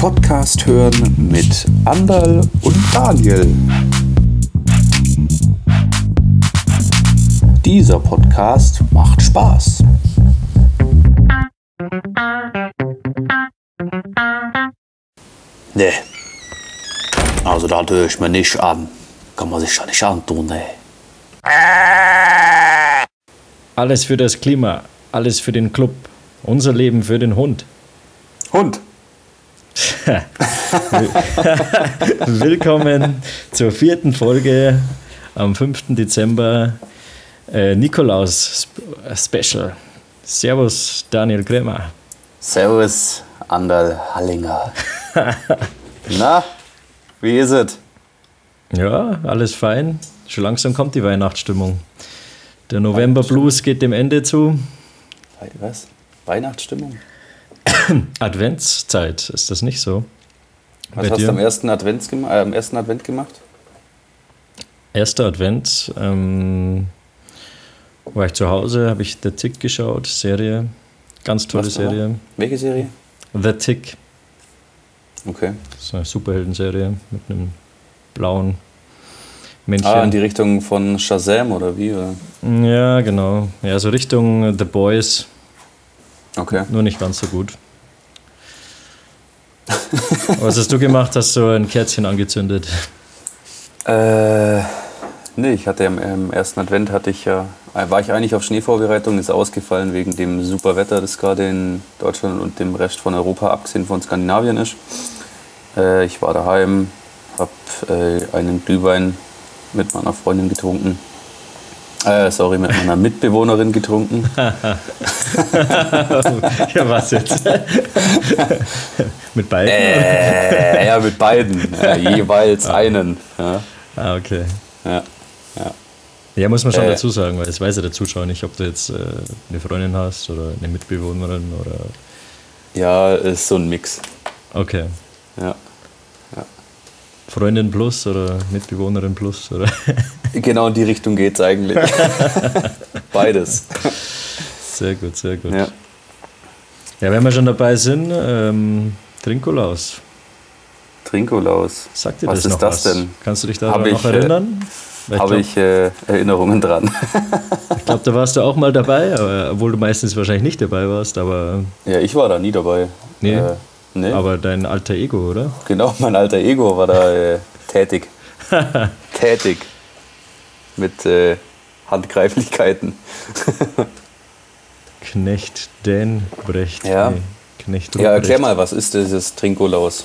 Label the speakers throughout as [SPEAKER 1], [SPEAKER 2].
[SPEAKER 1] Podcast hören mit Andal und Daniel. Dieser Podcast macht Spaß. Nee. Also da höre ich mir nicht an. Kann man sich ja nicht antun, ne?
[SPEAKER 2] Alles für das Klima, alles für den Club, unser Leben für den Hund.
[SPEAKER 1] Hund.
[SPEAKER 2] Willkommen zur vierten Folge am 5. Dezember äh, Nikolaus Sp- Special. Servus Daniel Kremer.
[SPEAKER 1] Servus, Andal Hallinger. Na, wie ist es?
[SPEAKER 2] Ja, alles fein. Schon langsam kommt die Weihnachtsstimmung. Der November Blues geht dem Ende zu.
[SPEAKER 1] Was? Weihnachtsstimmung?
[SPEAKER 2] Adventszeit, ist das nicht so?
[SPEAKER 1] Was
[SPEAKER 2] Bei
[SPEAKER 1] hast
[SPEAKER 2] dir?
[SPEAKER 1] du am ersten, Advents äh, am ersten Advent gemacht?
[SPEAKER 2] Erster Advent ähm, war ich zu Hause, habe ich The Tick geschaut, Serie. Ganz tolle
[SPEAKER 1] Was?
[SPEAKER 2] Serie.
[SPEAKER 1] Welche Serie?
[SPEAKER 2] The Tick,
[SPEAKER 1] Okay.
[SPEAKER 2] das ist eine Superheldenserie mit einem blauen Männchen.
[SPEAKER 1] Ah, in die Richtung von Shazam oder wie? Oder?
[SPEAKER 2] ja, genau. Ja, so Richtung The Boys,
[SPEAKER 1] Okay.
[SPEAKER 2] nur nicht ganz so gut. Was hast du gemacht? Hast du ein Kerzchen angezündet?
[SPEAKER 1] Äh, nee, ich hatte am, am ersten Advent hatte ich ja, äh, war ich eigentlich auf Schneevorbereitung, ist ausgefallen wegen dem super Wetter, das gerade in Deutschland und dem Rest von Europa, abgesehen von Skandinavien ist. Äh, ich war daheim, habe äh, einen Glühwein mit meiner Freundin getrunken. Äh, sorry, mit meiner Mitbewohnerin getrunken.
[SPEAKER 2] ja, was jetzt? Mit beiden?
[SPEAKER 1] Äh, ja, mit beiden. Äh, jeweils einen. Ja,
[SPEAKER 2] Ah, okay.
[SPEAKER 1] ja, ja.
[SPEAKER 2] Ja, muss man schon
[SPEAKER 1] Äh.
[SPEAKER 2] dazu sagen, weil es weiß ja der Zuschauer nicht, ob du jetzt äh, eine Freundin hast oder eine Mitbewohnerin oder.
[SPEAKER 1] ja, ist so ein Mix.
[SPEAKER 2] Okay.
[SPEAKER 1] Ja.
[SPEAKER 2] Freundin plus oder Mitbewohnerin plus oder.
[SPEAKER 1] Genau in die Richtung geht's eigentlich. Beides.
[SPEAKER 2] sehr gut, sehr gut.
[SPEAKER 1] Ja.
[SPEAKER 2] Ja, wenn wir schon dabei sind, ähm, Trinkolaus.
[SPEAKER 1] Trinkolaus.
[SPEAKER 2] Sagt dir
[SPEAKER 1] Was
[SPEAKER 2] das
[SPEAKER 1] ist das
[SPEAKER 2] was?
[SPEAKER 1] denn?
[SPEAKER 2] Kannst du dich daran noch
[SPEAKER 1] äh,
[SPEAKER 2] erinnern? Weil
[SPEAKER 1] Habe ich äh, Erinnerungen dran.
[SPEAKER 2] Ich glaube, da warst du auch mal dabei, aber, obwohl du meistens wahrscheinlich nicht dabei warst, aber,
[SPEAKER 1] ja, ich war da nie dabei.
[SPEAKER 2] Nee.
[SPEAKER 1] Äh, nee.
[SPEAKER 2] aber dein alter Ego, oder?
[SPEAKER 1] Genau, mein alter Ego war da äh, tätig. tätig. Mit äh, Handgreiflichkeiten.
[SPEAKER 2] Knecht Dan Brecht.
[SPEAKER 1] Ja.
[SPEAKER 2] Knecht
[SPEAKER 1] Ja, erklär mal, was ist dieses Trinkolaus?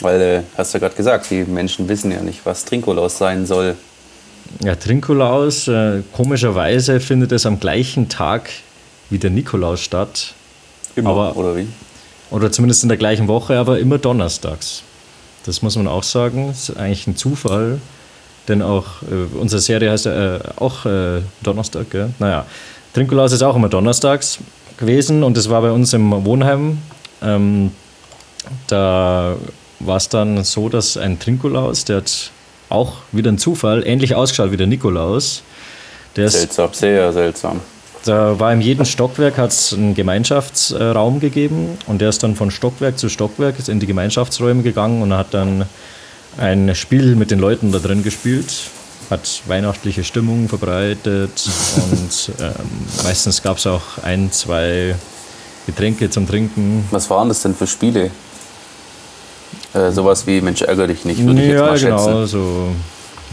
[SPEAKER 1] Weil, äh, hast du ja gerade gesagt, die Menschen wissen ja nicht, was Trinkolaus sein soll.
[SPEAKER 2] Ja, Trinkolaus, äh, komischerweise findet es am gleichen Tag wie der Nikolaus statt.
[SPEAKER 1] Immer,
[SPEAKER 2] Aber-
[SPEAKER 1] oder wie?
[SPEAKER 2] Oder zumindest in der gleichen Woche, aber immer donnerstags. Das muss man auch sagen. Das ist eigentlich ein Zufall. Denn auch äh, unsere Serie heißt ja äh, auch äh, Donnerstag, gell? Naja, Trinkolaus ist auch immer donnerstags gewesen und das war bei uns im Wohnheim. Ähm, da war es dann so, dass ein Trinkolaus, der hat auch wieder ein Zufall, ähnlich ausgeschaut wie der Nikolaus. Der
[SPEAKER 1] Seltsam, sehr seltsam.
[SPEAKER 2] Da war in jedem Stockwerk hat es einen Gemeinschaftsraum gegeben und der ist dann von Stockwerk zu Stockwerk in die Gemeinschaftsräume gegangen und hat dann ein Spiel mit den Leuten da drin gespielt, hat weihnachtliche Stimmung verbreitet und ähm, meistens gab es auch ein, zwei Getränke zum Trinken.
[SPEAKER 1] Was waren das denn für Spiele? Äh, sowas wie Mensch, ärger dich nicht, würde ich jetzt
[SPEAKER 2] ja,
[SPEAKER 1] mal
[SPEAKER 2] genau,
[SPEAKER 1] schätzen.
[SPEAKER 2] so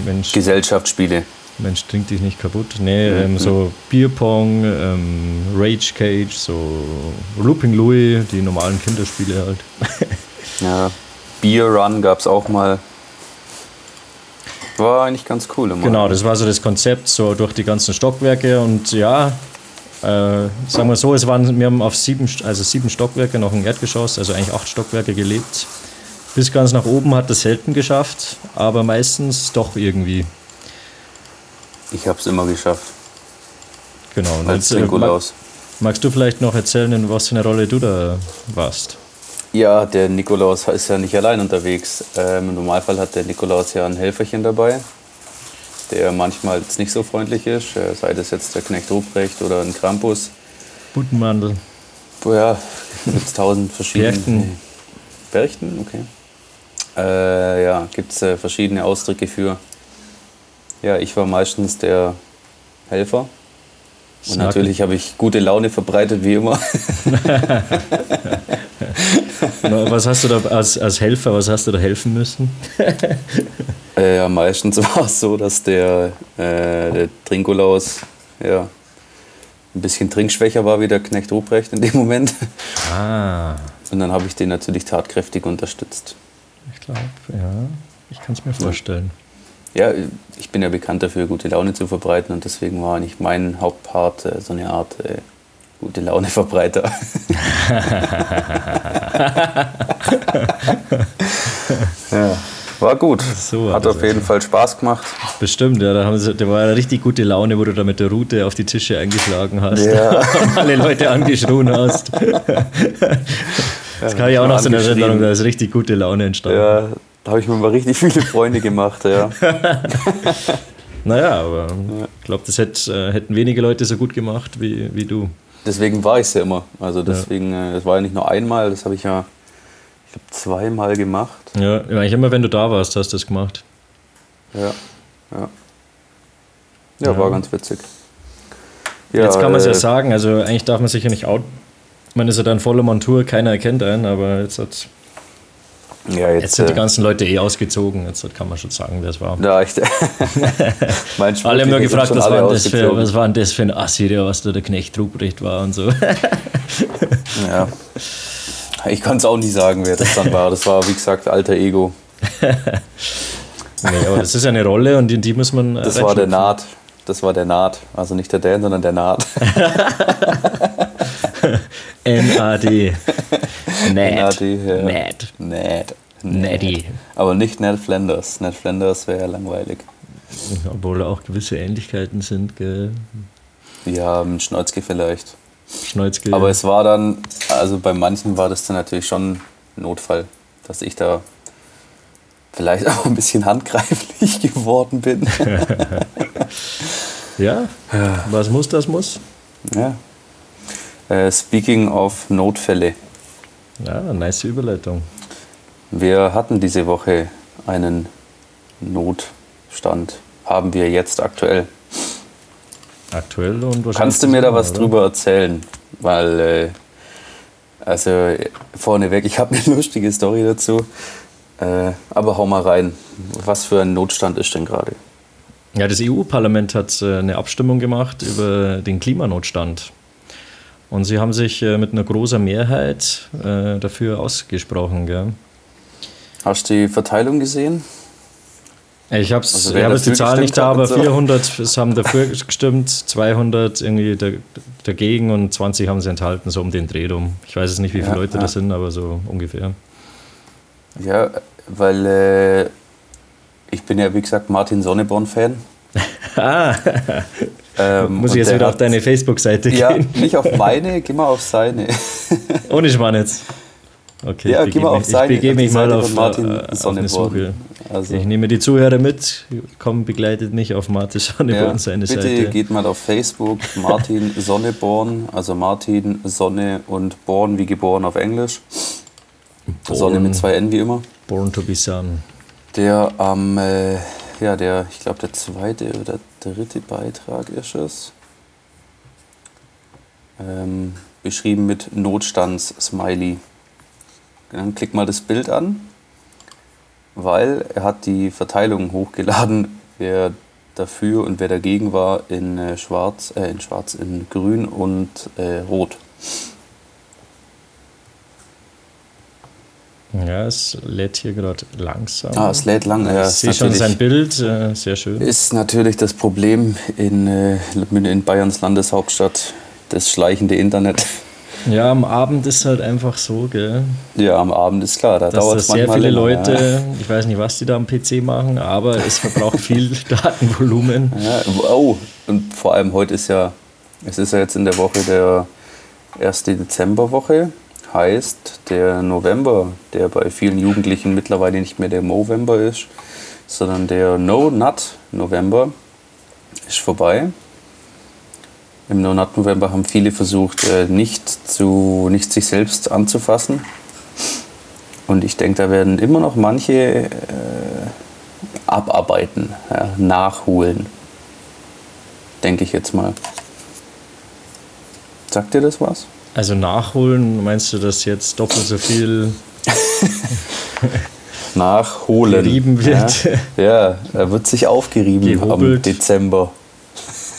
[SPEAKER 2] Mensch,
[SPEAKER 1] Gesellschaftsspiele.
[SPEAKER 2] Mensch, trink dich nicht kaputt. Nee, ähm, so Bierpong, ähm, Rage Cage, so Looping Louis, die normalen Kinderspiele halt.
[SPEAKER 1] Ja. Beer Run gab es auch mal. War eigentlich ganz cool immer.
[SPEAKER 2] Genau, das war so das Konzept, so durch die ganzen Stockwerke und ja, äh, sagen wir so, es waren, wir haben auf sieben, also sieben Stockwerke noch ein Erdgeschoss, also eigentlich acht Stockwerke gelebt. Bis ganz nach oben hat das selten geschafft, aber meistens doch irgendwie.
[SPEAKER 1] Ich habe es immer geschafft.
[SPEAKER 2] Genau. Und
[SPEAKER 1] Als
[SPEAKER 2] jetzt, äh, mag,
[SPEAKER 1] Trinkolaus.
[SPEAKER 2] magst du vielleicht noch erzählen, in was für eine Rolle du da warst?
[SPEAKER 1] Ja, der Nikolaus ist ja nicht allein unterwegs. Ähm, Im Normalfall hat der Nikolaus ja ein Helferchen dabei, der manchmal jetzt nicht so freundlich ist, äh, sei das jetzt der Knecht Ruprecht oder ein Krampus.
[SPEAKER 2] Butenmandel.
[SPEAKER 1] Ja, gibt tausend verschiedene.
[SPEAKER 2] Bärchen.
[SPEAKER 1] Berchten, okay. Äh, ja, gibt es äh, verschiedene Ausdrücke für. Ja, ich war meistens der Helfer. Und
[SPEAKER 2] Snacken.
[SPEAKER 1] natürlich habe ich gute Laune verbreitet, wie immer.
[SPEAKER 2] Was hast du da als, als Helfer, was hast du da helfen müssen?
[SPEAKER 1] Äh, ja, meistens war es so, dass der, äh, der Trinkolaus ja, ein bisschen trinkschwächer war wie der Knecht Ruprecht in dem Moment.
[SPEAKER 2] Ah,
[SPEAKER 1] Und dann habe ich den natürlich tatkräftig unterstützt.
[SPEAKER 2] ich glaube, ja, ich kann es mir vorstellen.
[SPEAKER 1] Ja, ich bin ja bekannt dafür, gute Laune zu verbreiten und deswegen war nicht mein Hauptpart äh, so eine Art äh, gute Laune-Verbreiter. ja, war gut.
[SPEAKER 2] So war
[SPEAKER 1] Hat
[SPEAKER 2] das
[SPEAKER 1] auf jeden
[SPEAKER 2] also.
[SPEAKER 1] Fall Spaß gemacht.
[SPEAKER 2] Bestimmt, ja, da, haben sie, da war eine richtig gute Laune, wo du da mit der Rute auf die Tische eingeschlagen hast
[SPEAKER 1] Ja.
[SPEAKER 2] und alle Leute angeschrien hast. Das kann ich auch noch so eine. Erinnerung, da ist richtig gute Laune entstanden.
[SPEAKER 1] Ja, da habe ich mir mal richtig viele Freunde gemacht. Ja.
[SPEAKER 2] Naja, aber ich glaube, das hätt, äh, hätten wenige Leute so gut gemacht wie, wie du.
[SPEAKER 1] Deswegen war ich es ja immer. Also deswegen, äh, das war ja nicht nur einmal, das habe ich ja, ich glaube, zweimal gemacht.
[SPEAKER 2] Ja, eigentlich immer, wenn du da warst, hast du das gemacht.
[SPEAKER 1] Ja, ja. Ja, war ganz witzig. Ja,
[SPEAKER 2] Jetzt kann man es ja
[SPEAKER 1] äh,
[SPEAKER 2] sagen, also eigentlich darf man sich ja nicht out. Man ist ja dann voller Montur, keiner erkennt einen, aber jetzt, hat,
[SPEAKER 1] Ja, jetzt,
[SPEAKER 2] jetzt sind die
[SPEAKER 1] äh,
[SPEAKER 2] ganzen Leute eh ausgezogen. Jetzt kann man schon sagen, wer es war.
[SPEAKER 1] Ja, echt.
[SPEAKER 2] Alle haben nur
[SPEAKER 1] die
[SPEAKER 2] gefragt, was war, denn das für, was war denn das für ein Assi, der was da der Knecht Ruprecht war und so.
[SPEAKER 1] Ja. Ich kann es auch nicht sagen, wer das dann war. Das war, wie gesagt, alter Ego.
[SPEAKER 2] nee, aber das ist eine Rolle und in die muss man. äh,
[SPEAKER 1] Das war der. Naht. Das war der Naht. Also nicht der Dan, sondern der Naht.
[SPEAKER 2] N-A-D. Ned.
[SPEAKER 1] N-A-D, ja.
[SPEAKER 2] Ned.
[SPEAKER 1] Ned.
[SPEAKER 2] Neddy.
[SPEAKER 1] Aber nicht Ned Flanders. Ned Flanders wäre ja langweilig.
[SPEAKER 2] Obwohl auch gewisse Ähnlichkeiten sind, gell?
[SPEAKER 1] Ja, mit Schneuzke vielleicht.
[SPEAKER 2] Schneuzke.
[SPEAKER 1] Aber es war dann, also bei manchen war das dann natürlich schon ein Notfall, dass ich da vielleicht auch ein bisschen handgreiflich geworden bin.
[SPEAKER 2] ja, was muss, das muss.
[SPEAKER 1] ja. Äh, speaking of Notfälle.
[SPEAKER 2] Ja, nice Überleitung.
[SPEAKER 1] Wir hatten diese Woche einen Notstand. Haben wir jetzt aktuell.
[SPEAKER 2] Aktuell und wahrscheinlich.
[SPEAKER 1] Kannst du mir da was
[SPEAKER 2] oder?
[SPEAKER 1] drüber erzählen? Weil, äh, also äh, vorneweg, ich habe eine lustige Story dazu. Äh, aber hau mal rein. Was für ein Notstand ist denn gerade?
[SPEAKER 2] Ja, das EU-Parlament hat äh, eine Abstimmung gemacht über den Klimanotstand. Und sie haben sich äh, mit einer großen Mehrheit äh, dafür ausgesprochen. Gell?
[SPEAKER 1] Hast du die Verteilung gesehen?
[SPEAKER 2] Ich habe
[SPEAKER 1] Also
[SPEAKER 2] ich hab jetzt die Zahl nicht da, aber
[SPEAKER 1] so.
[SPEAKER 2] 400 es haben dafür gestimmt, 200 irgendwie da, dagegen und 20 haben sie enthalten, so um den Dreh rum. Ich weiß jetzt nicht, wie viele
[SPEAKER 1] Ja,
[SPEAKER 2] Leute
[SPEAKER 1] ja.
[SPEAKER 2] das sind, aber so ungefähr.
[SPEAKER 1] Ja, weil äh, ich bin ja, wie gesagt, Martin Sonneborn-Fan.
[SPEAKER 2] Ah,
[SPEAKER 1] Ähm,
[SPEAKER 2] muss ich jetzt
[SPEAKER 1] der
[SPEAKER 2] wieder auf
[SPEAKER 1] hat-
[SPEAKER 2] deine Facebook-Seite
[SPEAKER 1] Ja,
[SPEAKER 2] gehen?
[SPEAKER 1] nicht auf meine, geh mal auf seine.
[SPEAKER 2] Ohne Schmarrn jetzt. Okay,
[SPEAKER 1] Ja,
[SPEAKER 2] ich begebe
[SPEAKER 1] auf
[SPEAKER 2] mich, ich
[SPEAKER 1] seine-
[SPEAKER 2] begebe mich mal auf,
[SPEAKER 1] Martin
[SPEAKER 2] äh, auf eine
[SPEAKER 1] Sonneborn.
[SPEAKER 2] Suche.
[SPEAKER 1] Also,
[SPEAKER 2] Ich nehme die Zuhörer mit. Komm, begleitet mich auf Martin Sonneborn
[SPEAKER 1] ja,
[SPEAKER 2] seine
[SPEAKER 1] bitte
[SPEAKER 2] Seite.
[SPEAKER 1] geht mal auf Facebook, Martin Sonneborn, also Martin Sonne und Born wie geboren auf Englisch. Sonne mit zwei N wie immer.
[SPEAKER 2] Born to be Sun.
[SPEAKER 1] Der am, äh, ja, der, ich glaube, der zweite oder dritte Beitrag ist es. Ähm, beschrieben mit Notstands-Smiley. Dann klick mal das Bild an, weil er hat die Verteilung hochgeladen, wer dafür und wer dagegen war in äh, Schwarz, äh, in Schwarz, in Grün und äh, Rot.
[SPEAKER 2] Ja, es lädt hier gerade langsam.
[SPEAKER 1] Ah, es lädt lang. Ja,
[SPEAKER 2] ich sehe schon sein Bild, äh, sehr schön.
[SPEAKER 1] Ist natürlich das Problem in, äh, in Bayerns Landeshauptstadt, das schleichende Internet.
[SPEAKER 2] Ja, am Abend ist halt einfach so, gell,
[SPEAKER 1] Ja, am Abend ist klar, da dauert
[SPEAKER 2] da
[SPEAKER 1] es
[SPEAKER 2] sehr viele
[SPEAKER 1] länger,
[SPEAKER 2] Leute, ich weiß nicht, was die da am PC machen, aber es verbraucht viel Datenvolumen.
[SPEAKER 1] Ja. Ja, oh, und vor allem heute ist ja, es ist ja jetzt in der Woche der erste Dezemberwoche, heißt der November, der bei vielen Jugendlichen mittlerweile nicht mehr der Movember ist, sondern der No-Nut-November ist vorbei. Im No-Nut-November haben viele versucht, äh, nicht, zu, nicht sich selbst anzufassen. Und ich denke, da werden immer noch manche äh, abarbeiten, ja, nachholen. Denke ich jetzt mal. Sagt dir das was?
[SPEAKER 2] Also nachholen, meinst du, dass jetzt doppelt so viel
[SPEAKER 1] nachholen
[SPEAKER 2] gerieben wird?
[SPEAKER 1] Ja, ja er wird sich aufgerieben
[SPEAKER 2] Gehobelt.
[SPEAKER 1] am Dezember.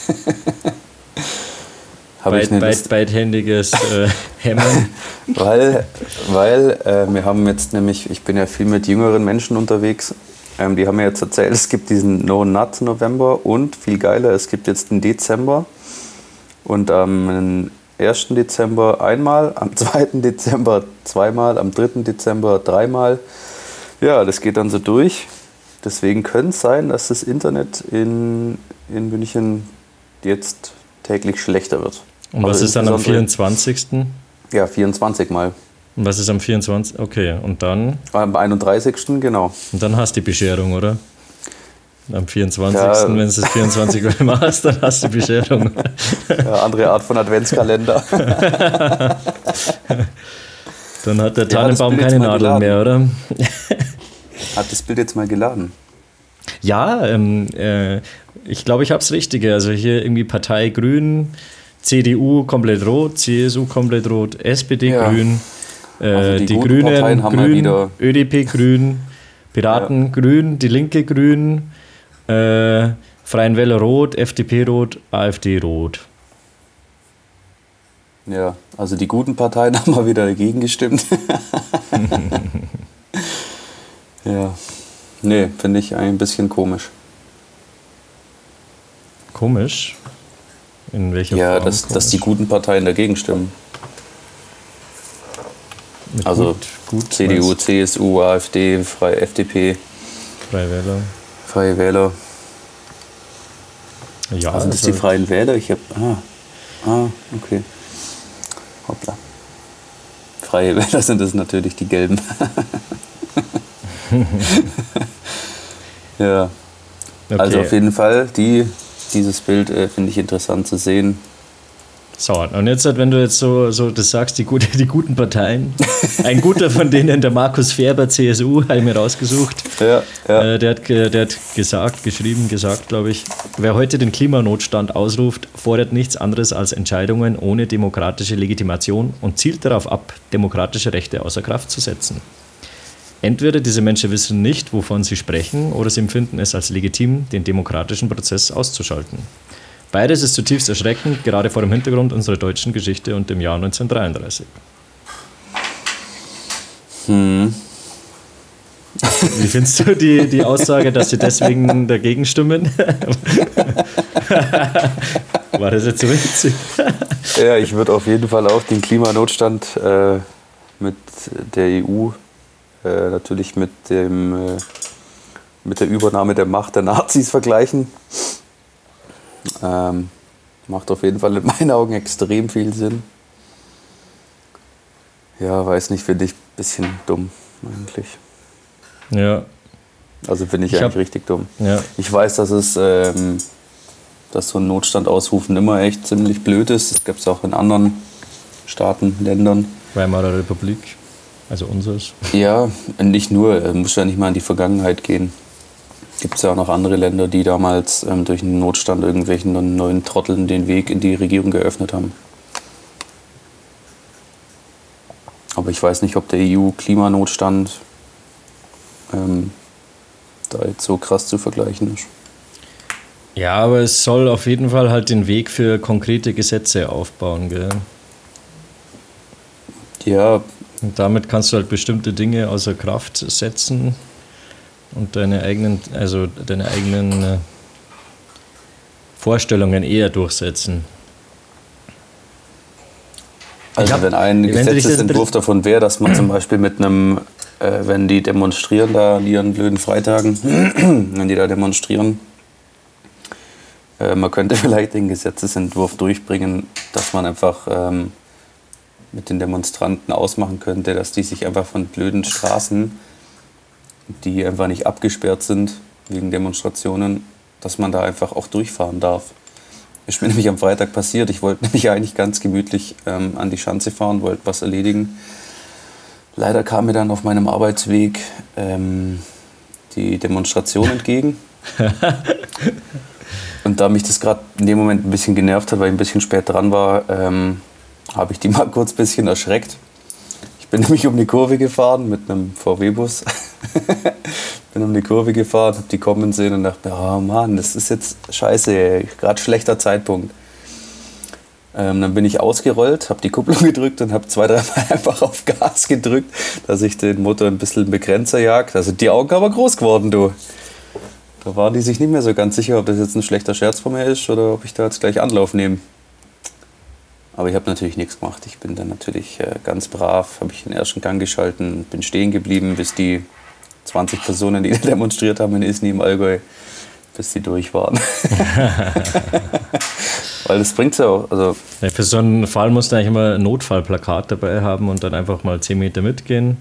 [SPEAKER 1] Habe
[SPEAKER 2] Beit,
[SPEAKER 1] ich eine Liste.
[SPEAKER 2] beidhändiges äh, Hämmern?
[SPEAKER 1] Weil, weil äh, wir haben jetzt nämlich, ich bin ja viel mit jüngeren Menschen unterwegs, ähm, die haben mir jetzt erzählt, es gibt diesen No Nut November und viel geiler, es gibt jetzt den Dezember und am 1. Dezember einmal, am 2. Dezember zweimal, am 3. Dezember dreimal. Ja, das geht dann so durch. Deswegen könnte es sein, dass das Internet in, in München jetzt täglich schlechter wird.
[SPEAKER 2] Und was
[SPEAKER 1] Also
[SPEAKER 2] ist dann am
[SPEAKER 1] insbesondere-
[SPEAKER 2] 24.?
[SPEAKER 1] Ja, 24 Mal.
[SPEAKER 2] Und was ist am 24.? Okay, und dann?
[SPEAKER 1] Am 31. genau.
[SPEAKER 2] Und dann hast du die Bescherung, oder? Am 24.
[SPEAKER 1] Ja.
[SPEAKER 2] wenn du es 24 Mal machst, dann hast du die Bescherung.
[SPEAKER 1] Ja, andere Art von Adventskalender.
[SPEAKER 2] Dann hat der
[SPEAKER 1] das
[SPEAKER 2] Tannenbaum keine Nadeln mehr, oder?
[SPEAKER 1] Hat das Bild jetzt mal geladen?
[SPEAKER 2] Ja, ähm, äh, ich glaube, ich habe es Richtige. Also hier irgendwie Partei Grün, CDU komplett rot, CSU komplett rot, SPD
[SPEAKER 1] Ja.
[SPEAKER 2] grün, äh,
[SPEAKER 1] Also die
[SPEAKER 2] die, Grünen grün,
[SPEAKER 1] wieder-
[SPEAKER 2] ÖDP grün, Piraten grün, die Linke grün, äh, Freien Wähler rot, FDP rot, AfD rot.
[SPEAKER 1] Ja, also die guten Parteien haben mal wieder dagegen gestimmt. ja. Nee, finde ich ein bisschen komisch.
[SPEAKER 2] Komisch. In welcher
[SPEAKER 1] Ja,
[SPEAKER 2] Form?
[SPEAKER 1] dass, dass die guten Parteien dagegen stimmen.
[SPEAKER 2] Mit
[SPEAKER 1] Also
[SPEAKER 2] gut, gut
[SPEAKER 1] CDU, CSU, AfD, Freie FDP,
[SPEAKER 2] Freie Wähler.
[SPEAKER 1] Freie Wähler.
[SPEAKER 2] Ja,
[SPEAKER 1] Also das die
[SPEAKER 2] also-
[SPEAKER 1] Freien Wähler? Ich habe. Ah, ah, okay. Hoppla. Freie Wähler sind das natürlich die Gelben. ja,
[SPEAKER 2] okay.
[SPEAKER 1] also auf jeden Fall, die, dieses Bild äh, finde ich interessant zu sehen.
[SPEAKER 2] So, und jetzt, wenn du jetzt so, so das sagst, die, gute, die guten Parteien, ein guter von denen, der Markus Ferber, CSU, habe ich mir rausgesucht,
[SPEAKER 1] Ja, ja.
[SPEAKER 2] äh, der, hat, der hat gesagt, geschrieben, gesagt, glaube ich, wer heute den Klimanotstand ausruft, fordert nichts anderes als Entscheidungen ohne demokratische Legitimation und zielt darauf ab, demokratische Rechte außer Kraft zu setzen. Entweder diese Menschen wissen nicht, wovon sie sprechen, oder sie empfinden es als legitim, den demokratischen Prozess auszuschalten. Beides ist zutiefst erschreckend, gerade vor dem Hintergrund unserer deutschen Geschichte und dem Jahr 1933.
[SPEAKER 1] Hm.
[SPEAKER 2] Wie findest du die, die Aussage, dass sie deswegen dagegen stimmen? War das jetzt witzig?
[SPEAKER 1] Ja, ich würde auf jeden Fall auch den Klimanotstand äh, mit der EU, äh, natürlich mit, dem, äh, mit der Übernahme der Macht der Nazis vergleichen. Ähm, macht auf jeden Fall in meinen Augen extrem viel Sinn. Ja, weiß nicht, finde ich ein bisschen dumm eigentlich.
[SPEAKER 2] Ja,
[SPEAKER 1] Also finde ich,
[SPEAKER 2] Ich
[SPEAKER 1] eigentlich
[SPEAKER 2] hab-
[SPEAKER 1] richtig dumm.
[SPEAKER 2] ja.
[SPEAKER 1] Ich weiß, dass es, ähm, dass so ein Notstand ausrufen immer echt ziemlich blöd ist. Das gibt es auch in anderen Staaten, Ländern.
[SPEAKER 2] Weimarer Republik, also unseres.
[SPEAKER 1] Ja, nicht nur, muss ja nicht mal in die Vergangenheit gehen. Gibt es ja auch noch andere Länder, die damals ähm, durch einen Notstand irgendwelchen neuen Trotteln den Weg in die Regierung geöffnet haben. Aber ich weiß nicht, ob der EU-Klimanotstand ähm, da jetzt so krass zu vergleichen ist.
[SPEAKER 2] Ja, aber es soll auf jeden Fall halt den Weg für konkrete Gesetze aufbauen, gell?
[SPEAKER 1] Ja,
[SPEAKER 2] Und damit kannst du halt bestimmte Dinge außer Kraft setzen und deine eigenen, also deine eigenen äh, Vorstellungen eher durchsetzen.
[SPEAKER 1] Also
[SPEAKER 2] hab-
[SPEAKER 1] wenn ein Gesetzesentwurf davon wäre, dass man zum Beispiel mit einem, äh, wenn die demonstrieren da an ihren blöden Freitagen, wenn die da demonstrieren, äh, man könnte vielleicht den Gesetzesentwurf durchbringen, dass man einfach ähm, mit den Demonstranten ausmachen könnte, dass die sich einfach von blöden Straßen, die einfach nicht abgesperrt sind wegen Demonstrationen, dass man da einfach auch durchfahren darf. Ist mir nämlich am Freitag passiert. Ich wollte nämlich eigentlich ganz gemütlich ähm, an die Schanze fahren, wollte was erledigen. leider kam mir dann auf meinem Arbeitsweg ähm, die Demonstration entgegen. Und da mich das gerade in dem Moment ein bisschen genervt hat, weil ich ein bisschen spät dran war, ähm, habe ich die mal kurz ein bisschen erschreckt. Ich bin nämlich um die Kurve gefahren mit einem VW-Bus. bin um die Kurve gefahren, habe die kommen sehen und dachte, oh Mann, das ist jetzt scheiße, gerade schlechter Zeitpunkt. Ähm, dann bin ich ausgerollt, habe die Kupplung gedrückt und habe zwei, dreimal einfach auf Gas gedrückt, dass ich den Motor ein bisschen Begrenzer jagt. Also die Augen aber groß geworden, du. Da waren die sich nicht mehr so ganz sicher, ob das jetzt ein schlechter Scherz von mir ist oder ob ich da jetzt gleich Anlauf nehme. Aber ich habe natürlich nichts gemacht. Ich bin dann natürlich äh, ganz brav, habe ich den ersten Gang geschalten, bin stehen geblieben, bis die 20 Personen, die demonstriert haben in Isny im Allgäu, bis die durch waren. Weil das bringt ja auch. Also
[SPEAKER 2] ja, für so einen Fall musst du eigentlich immer ein Notfallplakat dabei haben und dann einfach mal 10 Meter mitgehen.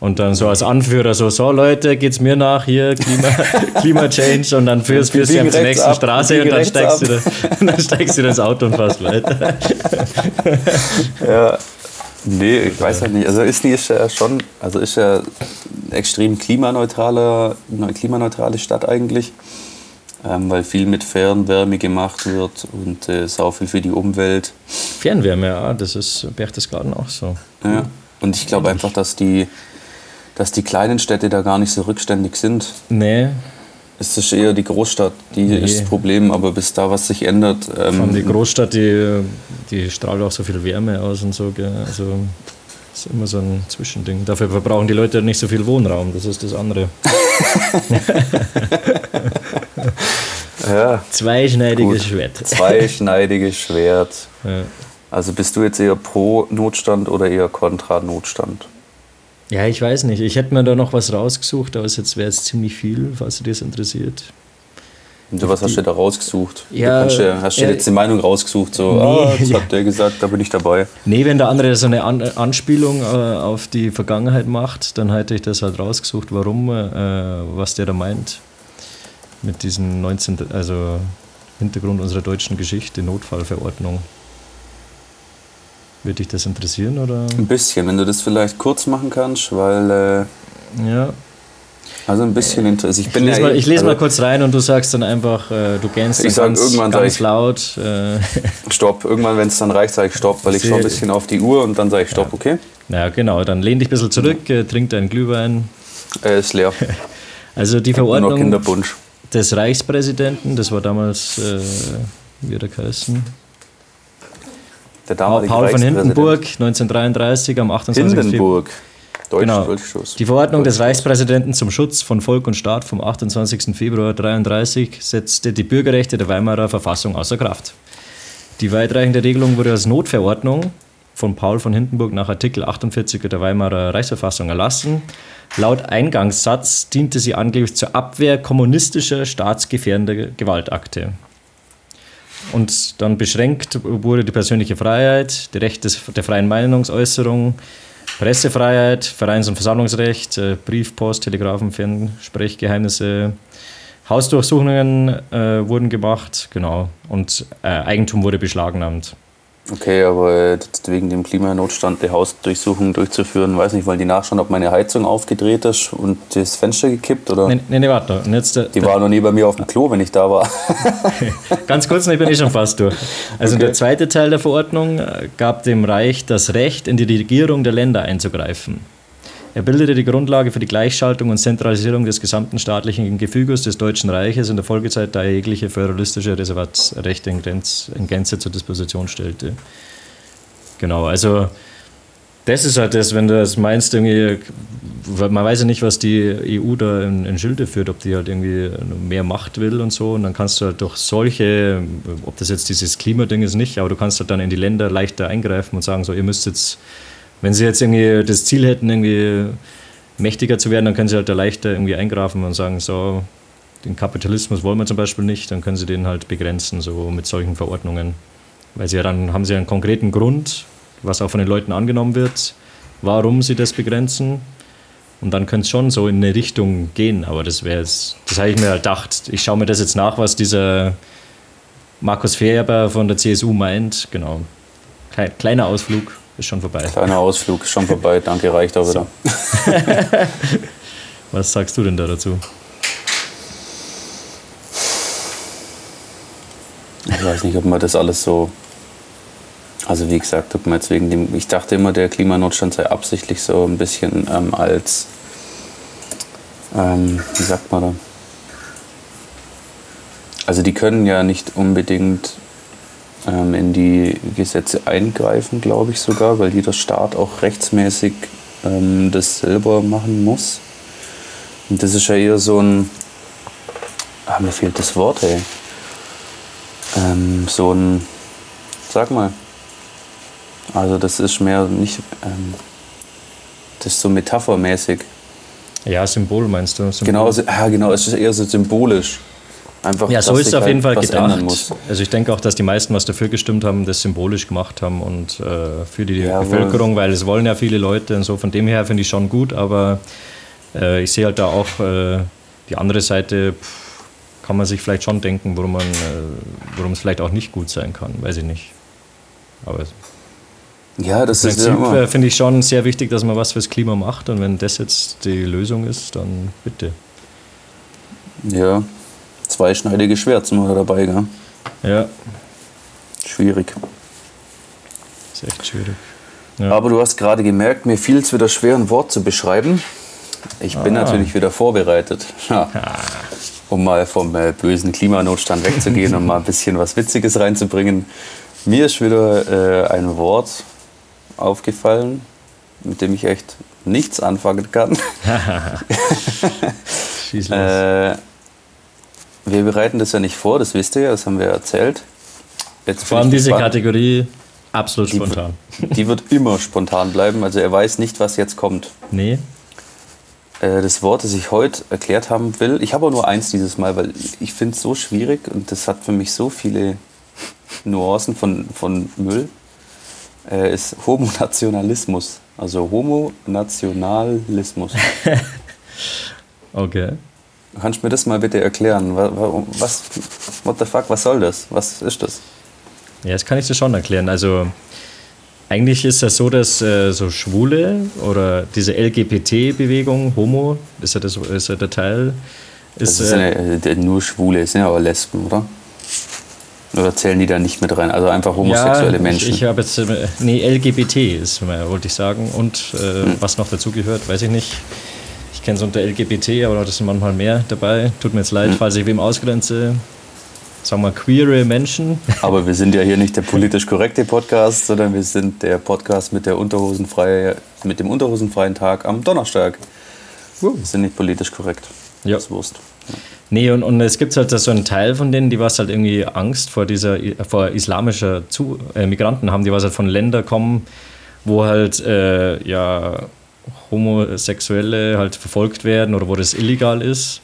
[SPEAKER 2] Und dann so als Anführer so, so Leute, geht's mir nach, hier Klima, Klima Change und dann führst, führst du zur nächsten ab, Straße und dann steigst, du da, dann steigst du ins Auto und fährst weiter.
[SPEAKER 1] ja, nee, ich weiß halt nicht. Also Isny ist ja schon, also ist ja extrem klimaneutrale, klimaneutrale Stadt eigentlich, ähm, weil viel mit Fernwärme gemacht wird und äh, sau viel für die Umwelt.
[SPEAKER 2] Fernwärme, ja, das ist Berchtesgaden auch so.
[SPEAKER 1] Ja, und ich glaube einfach, dass die dass die kleinen Städte da gar nicht so rückständig sind.
[SPEAKER 2] Nee.
[SPEAKER 1] Es ist eher die Großstadt, die nee. ist das Problem, aber bis da was sich ändert.
[SPEAKER 2] Ähm, die Großstadt, die, die strahlt auch so viel Wärme aus und so. Gell? Also ist immer so ein Zwischending. Dafür verbrauchen die Leute nicht so viel Wohnraum, das ist das andere.
[SPEAKER 1] ja.
[SPEAKER 2] Zweischneidiges Gut. Schwert.
[SPEAKER 1] Zweischneidiges Schwert. Ja. Also bist du jetzt eher pro Notstand oder eher kontra Notstand?
[SPEAKER 2] Ja, ich weiß nicht. Ich hätte mir da noch was rausgesucht, aber es wäre jetzt ziemlich viel, falls dich das interessiert.
[SPEAKER 1] Und was hast du da rausgesucht? Ja, du ja, hast du ja, jetzt die Meinung rausgesucht, so, nee, ah, das ja. hat der gesagt, da bin ich dabei.
[SPEAKER 2] Nee, wenn der andere so eine An Anspielung äh, auf die Vergangenheit macht, dann hätte ich das halt rausgesucht, warum, äh, was der da meint. Mit diesem 19., also Hintergrund unserer deutschen Geschichte, Notfallverordnung. Würde dich das interessieren? Oder?
[SPEAKER 1] Ein bisschen, wenn du das vielleicht kurz machen kannst, weil. Äh,
[SPEAKER 2] ja.
[SPEAKER 1] Also ein bisschen interessiert.
[SPEAKER 2] Ich, ich, lese, mal, ich lese also, mal kurz rein und du sagst dann einfach, äh, du gähnst
[SPEAKER 1] ich
[SPEAKER 2] ganz,
[SPEAKER 1] irgendwann
[SPEAKER 2] ganz
[SPEAKER 1] ich,
[SPEAKER 2] laut. Äh.
[SPEAKER 1] Stopp. Irgendwann, wenn es dann reicht, sage ich Stopp, weil ich schaue ein bisschen auf die Uhr und dann sage ich Stopp,
[SPEAKER 2] ja.
[SPEAKER 1] okay?
[SPEAKER 2] Ja, genau. Dann lehn dich ein bisschen zurück, äh, trink deinen Glühwein.
[SPEAKER 1] Äh, ist leer.
[SPEAKER 2] Also die Verordnung des Reichspräsidenten, das war damals, äh, wie hat er geheißen?
[SPEAKER 1] Der damalige
[SPEAKER 2] Paul von Hindenburg, 1933 am 28.
[SPEAKER 1] Hindenburg.
[SPEAKER 2] Deutsch, genau. Die Verordnung des Reichspräsidenten zum Schutz von Volk und Staat vom 28. Februar 1933 setzte die Bürgerrechte der Weimarer Verfassung außer Kraft. Die weitreichende Regelung wurde als Notverordnung von Paul von Hindenburg nach Artikel 48 der Weimarer Reichsverfassung erlassen. Laut Eingangssatz diente sie angeblich zur Abwehr kommunistischer staatsgefährdender Gewaltakte. Und dann beschränkt wurde die persönliche Freiheit, die Rechte der freien Meinungsäußerung, Pressefreiheit, Vereins- und Versammlungsrecht, äh, Brief, Post, Telegrafen, Fernsprechgeheimnisse, Hausdurchsuchungen äh, wurden gemacht, genau. Und äh, Eigentum wurde beschlagnahmt.
[SPEAKER 1] Okay, aber äh, wegen dem Klimanotstand die Hausdurchsuchung durchzuführen, weiß nicht, weil die nachschauen, ob meine Heizung aufgedreht ist und das Fenster gekippt oder?
[SPEAKER 2] Nee, nee, nee warte. Jetzt,
[SPEAKER 1] die war noch nie bei mir auf dem Klo, wenn ich da war.
[SPEAKER 2] Ganz kurz, ich bin eh schon fast durch. Also okay. der zweite Teil der Verordnung äh, gab dem Reich das Recht, in die Regierung der Länder einzugreifen. Er bildete die Grundlage für die Gleichschaltung und Zentralisierung des gesamten staatlichen Gefüges des Deutschen Reiches in der Folgezeit, da er jegliche föderalistische Reservatsrechte in, Grenz, in Gänze zur Disposition stellte. Genau, also das ist halt das, wenn du das meinst, irgendwie, man weiß ja nicht, was die EU da in, in Schilde führt, ob die halt irgendwie mehr Macht will und so. Und dann kannst du halt durch solche, ob das jetzt dieses Klimading ist, nicht, aber du kannst halt dann in die Länder leichter eingreifen und sagen, so, ihr müsst jetzt wenn sie jetzt irgendwie das Ziel hätten, irgendwie mächtiger zu werden, dann können sie halt da leichter irgendwie eingreifen und sagen, so, den Kapitalismus wollen wir zum Beispiel nicht, dann können sie den halt begrenzen, so mit solchen Verordnungen. Weil sie ja dann haben sie einen konkreten Grund, was auch von den Leuten angenommen wird, warum sie das begrenzen. Und dann könnte es schon so in eine Richtung gehen, aber das wäre das habe ich mir halt gedacht. Ich schaue mir das jetzt nach, was dieser Markus Ferber von der CSU meint. Genau. Kleiner Ausflug. Ist schon vorbei.
[SPEAKER 1] Kleiner Ausflug, ist schon vorbei. Danke, reicht auch wieder.
[SPEAKER 2] Was sagst du denn da dazu?
[SPEAKER 1] Ich weiß nicht, ob man das alles so. Also wie gesagt, ob man jetzt wegen dem. Ich dachte immer, der Klimanotstand sei absichtlich so ein bisschen ähm, als. Ähm, wie sagt man da? Also die können ja nicht unbedingt ähm, in die Gesetze eingreifen, glaube ich sogar, weil jeder Staat auch rechtsmäßig ähm, das selber machen muss. Und das ist ja eher so ein. Ah, mir fehlt das Wort, ey. Ähm, so ein. Sag mal. Also, das ist mehr nicht. Ähm, das ist so metaphermäßig.
[SPEAKER 2] Ja, Symbol meinst du? Symbol.
[SPEAKER 1] Genau, so- ah, genau, es ist eher so symbolisch. Einfach,
[SPEAKER 2] Ja, so ist es auf
[SPEAKER 1] halt
[SPEAKER 2] jeden Fall gedacht. Also ich denke auch, dass die meisten, was dafür gestimmt haben, das symbolisch gemacht haben und äh, für die
[SPEAKER 1] Jawohl.
[SPEAKER 2] Bevölkerung, weil es wollen ja viele Leute und so. Von dem her finde ich schon gut, aber äh, ich sehe halt da auch äh, die andere Seite, pff, kann man sich vielleicht schon denken, warum, man, äh, warum es vielleicht auch nicht gut sein kann, weiß ich nicht. Aber
[SPEAKER 1] Ja, das ist ja
[SPEAKER 2] äh, finde ich schon sehr wichtig, dass man was fürs Klima macht und wenn das jetzt die Lösung ist, dann bitte.
[SPEAKER 1] Ja, zweischneidiges Schwert sind wir da dabei, gell?
[SPEAKER 2] Ja,
[SPEAKER 1] Schwierig.
[SPEAKER 2] ist echt schwierig. Ja.
[SPEAKER 1] Aber du hast gerade gemerkt, mir fiel es wieder schwer, ein Wort zu beschreiben. Ich bin
[SPEAKER 2] Ah.
[SPEAKER 1] natürlich wieder vorbereitet. Ja. Um mal vom äh, bösen Klimanotstand wegzugehen und mal ein bisschen was Witziges reinzubringen. Mir ist wieder äh, ein Wort aufgefallen, mit dem ich echt nichts anfangen kann.
[SPEAKER 2] Schieß los.
[SPEAKER 1] Äh, wir bereiten das ja nicht vor, das wisst ihr ja, das haben wir erzählt. Jetzt
[SPEAKER 2] Vor allem diese. Kategorie absolut
[SPEAKER 1] Die-
[SPEAKER 2] spontan.
[SPEAKER 1] Die wird immer spontan bleiben, also er weiß nicht, was jetzt kommt.
[SPEAKER 2] Nee,
[SPEAKER 1] Äh, das Wort, das ich heute erklärt haben will, ich habe auch nur eins dieses Mal, weil ich finde es so schwierig und das hat für mich so viele Nuancen von, von Müll, äh, ist Homonationalismus. Also Homonationalismus.
[SPEAKER 2] okay.
[SPEAKER 1] Kannst du mir das mal bitte erklären? Wa- wa- Was, what the fuck, was soll das? Was ist das?
[SPEAKER 2] Ja, das kann ich dir schon erklären. Also eigentlich ist das so, dass äh, so Schwule oder diese LGBT-Bewegung, Homo, ist ja, das, ist ja der Teil, ist,
[SPEAKER 1] Das sind
[SPEAKER 2] äh,
[SPEAKER 1] ja, äh, nur Schwule, sind ja aber Lesben, oder? Oder zählen die da nicht mit rein? Also einfach homosexuelle
[SPEAKER 2] ja,
[SPEAKER 1] Menschen.
[SPEAKER 2] Ich, ich habe jetzt, äh, nee, LGBT ist, äh, wollte ich sagen. Und äh,
[SPEAKER 1] Hm.
[SPEAKER 2] was noch dazugehört, weiß ich nicht. Kenne es unter LGBT, aber das sind manchmal mehr dabei. Tut mir jetzt leid,
[SPEAKER 1] Hm.
[SPEAKER 2] falls ich wem ausgrenze. Sagen wir queere Menschen.
[SPEAKER 1] Aber wir sind ja hier nicht der politisch korrekte Podcast, sondern wir sind der Podcast mit, der Unterhosenfreie, mit dem unterhosenfreien Tag am Donnerstag. Wir sind nicht politisch korrekt.
[SPEAKER 2] Ja.
[SPEAKER 1] Das ist Wurst.
[SPEAKER 2] Nee, und, und es gibt halt so einen Teil von denen, die was halt irgendwie Angst vor dieser vor islamischer Zu äh, Migranten haben, die was halt von Ländern kommen, wo halt äh, ja Homosexuelle halt verfolgt werden oder wo das illegal ist.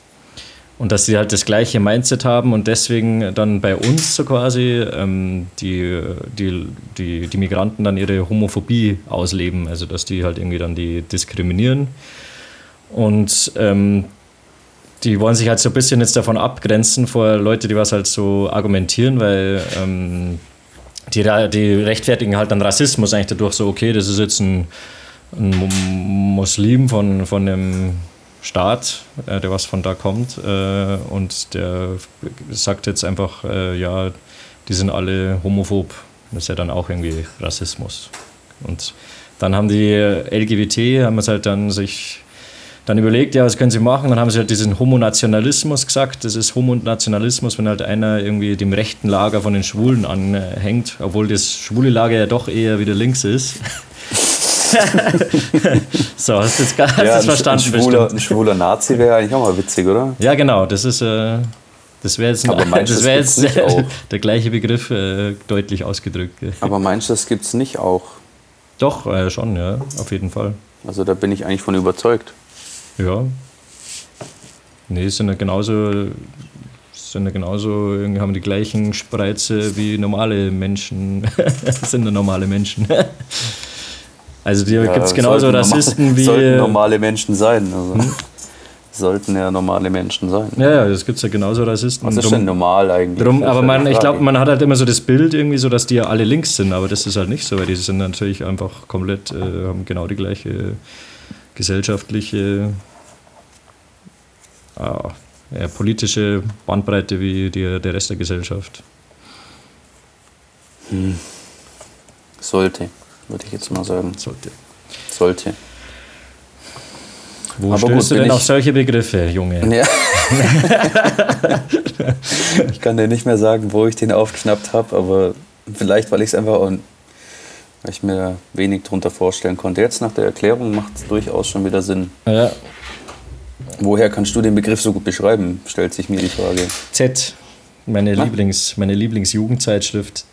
[SPEAKER 2] Und dass sie halt das gleiche Mindset haben und deswegen dann bei uns so quasi ähm, die, die, die, die Migranten dann ihre Homophobie ausleben. Also dass die halt irgendwie dann die diskriminieren. Und ähm, die wollen sich halt so ein bisschen jetzt davon abgrenzen vor Leute, die was halt so argumentieren, weil ähm, die, die rechtfertigen halt dann Rassismus eigentlich dadurch so, okay, das ist jetzt ein, ein Mu- Muslim von, von einem Staat, äh, der was von da kommt äh, und der sagt jetzt einfach, äh, ja, die sind alle homophob. Das ist ja dann auch irgendwie Rassismus. Und dann haben die LGBT, haben es halt dann sich dann überlegt, ja, was können sie machen? Dann haben sie halt diesen Homonationalismus gesagt. Das ist Homonationalismus, wenn halt einer irgendwie dem rechten Lager von den Schwulen anhängt, obwohl das schwule Lager ja doch eher wieder links ist. so, hast du jetzt gar hast
[SPEAKER 1] Ja,
[SPEAKER 2] das
[SPEAKER 1] ein,
[SPEAKER 2] verstanden?
[SPEAKER 1] ein, schwuler,
[SPEAKER 2] bestimmt.
[SPEAKER 1] ein schwuler Nazi wäre eigentlich auch mal witzig, oder?
[SPEAKER 2] Ja, genau, das ist. Äh, das wäre jetzt, ein- das wär jetzt
[SPEAKER 1] auch?
[SPEAKER 2] der gleiche Begriff äh, deutlich ausgedrückt.
[SPEAKER 1] Aber meinst du, das gibt es nicht auch?
[SPEAKER 2] Doch, äh, schon, ja, auf jeden Fall.
[SPEAKER 1] Also da bin ich eigentlich von überzeugt.
[SPEAKER 2] Ja. Nee, sind ja genauso, sind ja genauso, irgendwie haben die gleichen Spreize wie normale Menschen. sind ja normale Menschen. Also die
[SPEAKER 1] Ja,
[SPEAKER 2] gibt es genauso Rassisten wie.
[SPEAKER 1] Sollten normale Menschen sein. Also. sollten ja normale Menschen sein.
[SPEAKER 2] Ja, ja, das gibt es ja genauso Rassisten.
[SPEAKER 1] Was ist
[SPEAKER 2] Drum-
[SPEAKER 1] denn normal eigentlich?
[SPEAKER 2] Drum, aber man, ich glaube, man hat halt immer so das Bild irgendwie so, dass die ja alle links sind, aber das ist halt nicht so, weil die sind natürlich einfach komplett, äh, haben genau die gleiche gesellschaftliche, ah, ja, politische Bandbreite wie die, der Rest der Gesellschaft.
[SPEAKER 1] Sollte, würde ich jetzt mal sagen.
[SPEAKER 2] Sollte.
[SPEAKER 1] Sollte.
[SPEAKER 2] Wo
[SPEAKER 1] Aber
[SPEAKER 2] stellst
[SPEAKER 1] gut,
[SPEAKER 2] du denn auf solche Begriffe, Junge?
[SPEAKER 1] Ja. ich kann dir nicht mehr sagen, wo ich den aufgeschnappt habe, aber vielleicht, weil ich es einfach auch, weil ich mir wenig darunter vorstellen konnte. Jetzt nach der Erklärung macht es durchaus schon wieder Sinn.
[SPEAKER 2] Ja,
[SPEAKER 1] Woher kannst du den Begriff so gut beschreiben, stellt sich mir die Frage.
[SPEAKER 2] Z, meine,
[SPEAKER 1] Na?
[SPEAKER 2] Lieblings, meine Lieblingsjugendzeitschrift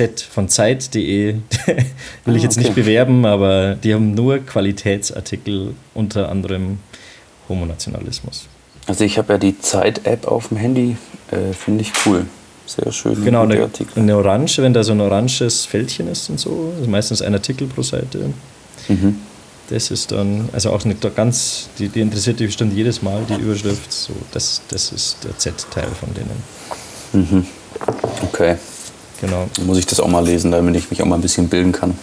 [SPEAKER 2] Z von Zeit.de. Will ich
[SPEAKER 1] Ah,
[SPEAKER 2] jetzt
[SPEAKER 1] okay.
[SPEAKER 2] nicht bewerben, aber die haben nur Qualitätsartikel, unter anderem Homonationalismus.
[SPEAKER 1] Also ich habe ja die Zeit-App auf dem Handy, äh, finde ich cool. Sehr schön.
[SPEAKER 2] Genau, eine, eine Orange, wenn da so ein oranges Fältchen ist und so, also meistens ein Artikel pro Seite.
[SPEAKER 1] Mhm.
[SPEAKER 2] Das ist dann, also auch nicht ganz, die, die interessiert dich bestimmt jedes Mal, die Überschrift. So, das, das ist der Z-Teil von denen.
[SPEAKER 1] Mhm. Okay.
[SPEAKER 2] Genau.
[SPEAKER 1] Dann muss ich das auch mal lesen, damit ich mich auch mal ein bisschen bilden kann.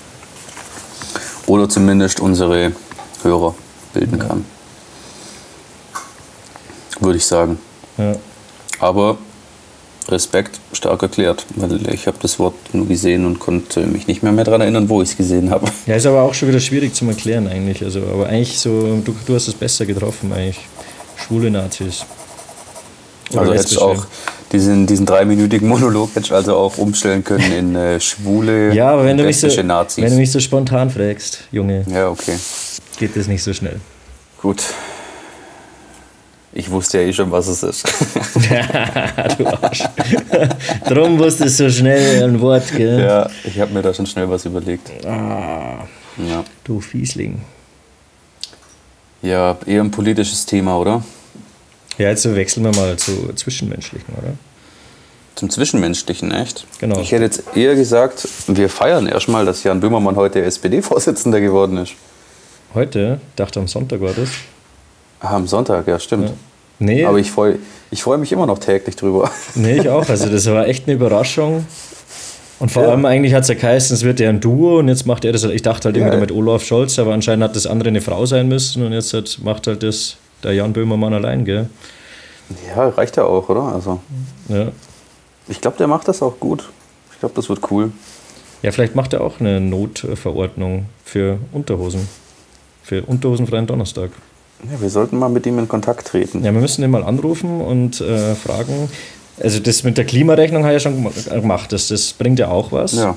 [SPEAKER 1] Oder zumindest unsere Hörer bilden kann. Würde ich sagen.
[SPEAKER 2] Ja.
[SPEAKER 1] Aber Respekt stark erklärt, weil ich habe das Wort nur gesehen und konnte mich nicht mehr, mehr daran erinnern, wo ich es gesehen habe.
[SPEAKER 2] Ja, ist aber auch schon wieder schwierig zum Erklären eigentlich. Also, aber eigentlich so, du, du hast es besser getroffen eigentlich. Schwule Nazis. Oder
[SPEAKER 1] Also hättest du auch diesen, diesen dreiminütigen Monolog du also auch umstellen können in äh, schwule
[SPEAKER 2] Ja, aber wenn du, mich so,
[SPEAKER 1] Nazis.
[SPEAKER 2] wenn du mich so spontan fragst, Junge,
[SPEAKER 1] ja, okay.
[SPEAKER 2] geht das nicht so schnell.
[SPEAKER 1] Gut. Ich wusste ja eh schon, was es ist.
[SPEAKER 2] du Arsch. Drum wusstest du so schnell ein Wort, gell?
[SPEAKER 1] ja, ich habe mir da schon schnell was überlegt.
[SPEAKER 2] Ah,
[SPEAKER 1] Ja.
[SPEAKER 2] du Fiesling.
[SPEAKER 1] ja, eher ein politisches Thema, oder?
[SPEAKER 2] Ja, jetzt wechseln wir mal zu Zwischenmenschlichen, oder?
[SPEAKER 1] Zum Zwischenmenschlichen, echt?
[SPEAKER 2] Genau.
[SPEAKER 1] Ich hätte jetzt eher gesagt, wir feiern erstmal, dass Jan Böhmermann heute SPD-Vorsitzender geworden ist.
[SPEAKER 2] Heute, dachte am Sonntag war das.
[SPEAKER 1] Ah, am Sonntag, ja, stimmt.
[SPEAKER 2] Nee,
[SPEAKER 1] Aber ich freue ich freu mich immer noch täglich drüber.
[SPEAKER 2] nee, ich auch. Also das war echt eine Überraschung. Und vor
[SPEAKER 1] Ja.
[SPEAKER 2] allem eigentlich hat es ja geheißen, es wird ja ein Duo und jetzt macht er das. Ich dachte halt irgendwie
[SPEAKER 1] Ja.
[SPEAKER 2] mit Olaf Scholz, aber anscheinend hat das andere eine Frau sein müssen und jetzt hat, macht halt das der Jan Böhmermann allein, gell?
[SPEAKER 1] Ja, reicht ja auch, oder? Also,
[SPEAKER 2] Ja.
[SPEAKER 1] ich glaube, der macht das auch gut. Ich glaube, das wird cool.
[SPEAKER 2] ja, vielleicht macht er auch eine Notverordnung für Unterhosen. Für unterhosenfreien Donnerstag.
[SPEAKER 1] Ja, wir sollten mal mit ihm in Kontakt treten.
[SPEAKER 2] Ja, wir müssen ihn mal anrufen und äh, fragen. Also das mit der Klimarechnung ich ja schon gem- gemacht. Das, das bringt ja auch was.
[SPEAKER 1] Ja.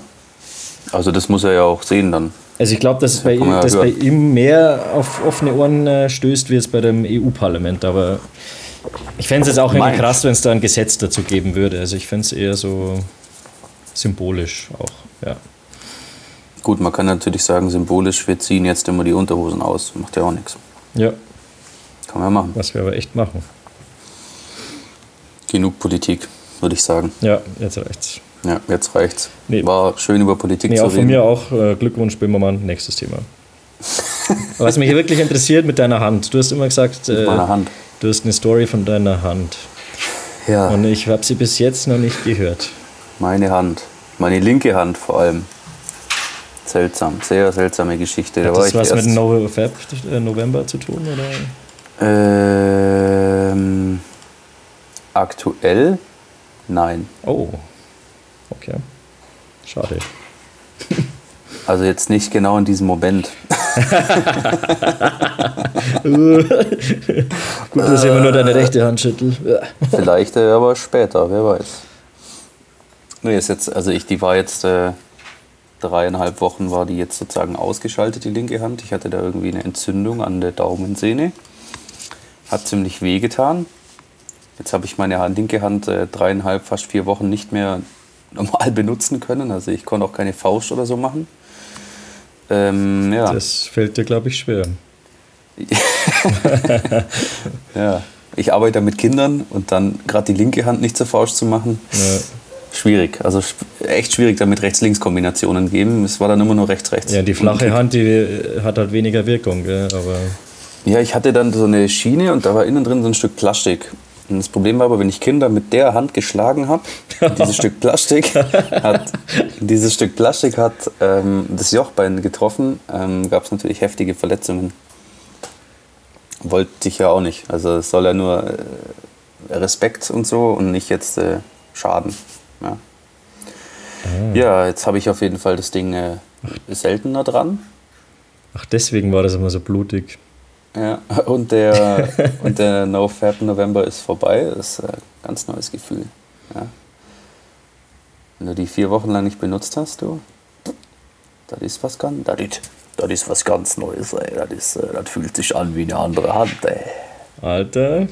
[SPEAKER 1] Also das muss er ja auch sehen dann.
[SPEAKER 2] Also ich glaube, dass es bei,
[SPEAKER 1] ja
[SPEAKER 2] dass bei ihm mehr auf offene Ohren äh, stößt, wie es bei dem EU-Parlament. Aber ich fände es jetzt auch irgendwie krass, wenn es da ein Gesetz dazu geben würde. Also ich fände es eher so symbolisch auch. Ja.
[SPEAKER 1] Gut, man kann natürlich sagen, symbolisch, wir ziehen jetzt immer die Unterhosen aus. Macht ja auch nichts.
[SPEAKER 2] ja,
[SPEAKER 1] Kann man ja machen.
[SPEAKER 2] was wir aber echt machen.
[SPEAKER 1] Genug Politik, würde ich sagen.
[SPEAKER 2] Ja, jetzt reicht's.
[SPEAKER 1] Ja, jetzt reicht's.
[SPEAKER 2] Nee.
[SPEAKER 1] War schön über Politik
[SPEAKER 2] Nee,
[SPEAKER 1] zu
[SPEAKER 2] auch von
[SPEAKER 1] reden.
[SPEAKER 2] mir auch äh, Glückwunsch, Böhmermann. Nächstes Thema. Was mich wirklich interessiert mit deiner Hand. Du hast immer gesagt, äh,
[SPEAKER 1] Mit meiner Hand.
[SPEAKER 2] du hast eine Story von deiner Hand.
[SPEAKER 1] Ja,
[SPEAKER 2] Und ich habe sie bis jetzt noch nicht gehört.
[SPEAKER 1] meine Hand. Meine linke Hand vor allem. Seltsam, sehr seltsame Geschichte. Da
[SPEAKER 2] Hat
[SPEAKER 1] war
[SPEAKER 2] das was mit äh, November zu tun? Oder?
[SPEAKER 1] ähm, aktuell? Nein.
[SPEAKER 2] Oh, okay. Schade.
[SPEAKER 1] Also jetzt nicht genau in diesem Moment.
[SPEAKER 2] Gut, dass ich immer nur deine rechte Hand schüttel.
[SPEAKER 1] Vielleicht äh, aber später, wer weiß. Nee, ist jetzt, also ich, die war jetzt äh, dreieinhalb Wochen war die jetzt sozusagen ausgeschaltet, die linke Hand. Ich hatte da irgendwie eine Entzündung an der Daumensehne. Hat ziemlich weh getan. Jetzt habe ich meine linke Hand äh, dreieinhalb, fast vier Wochen nicht mehr normal benutzen können. Also ich konnte auch keine Faust oder so machen. Ähm, ja.
[SPEAKER 2] Das fällt dir, glaube ich, schwer.
[SPEAKER 1] ja. Ich arbeite mit Kindern und dann gerade die linke Hand nicht zur Faust zu machen.
[SPEAKER 2] Ja.
[SPEAKER 1] Schwierig, also echt schwierig, damit Rechts-Links-Kombinationen geben. Es war dann immer nur rechts-rechts.
[SPEAKER 2] Ja, die flache Hand, die äh, hat halt weniger Wirkung, gell? aber
[SPEAKER 1] Ja, ich hatte dann so eine Schiene und da war innen drin so ein Stück Plastik. Und das Problem war aber, wenn ich Kinder mit der Hand geschlagen habe, dieses Stück Plastik hat, dieses Stück Plastik hat ähm, das Jochbein getroffen, ähm, gab es natürlich heftige Verletzungen. Wollte ich ja auch nicht. Also es soll ja nur äh, Respekt und so und nicht jetzt äh, Schaden. Ja, ja jetzt habe ich auf jeden Fall das Ding äh, seltener dran.
[SPEAKER 2] Ach, deswegen war das immer so blutig.
[SPEAKER 1] Ja, und der, und der No Fab November ist vorbei. Das ist ein ganz neues Gefühl. Ja. Wenn du die vier Wochen lang nicht benutzt hast, du, das ist was ganz, das ist, das ist was ganz Neues. Ey. Das, ist, äh, das fühlt sich an wie eine andere Hand. Ey.
[SPEAKER 2] Alter.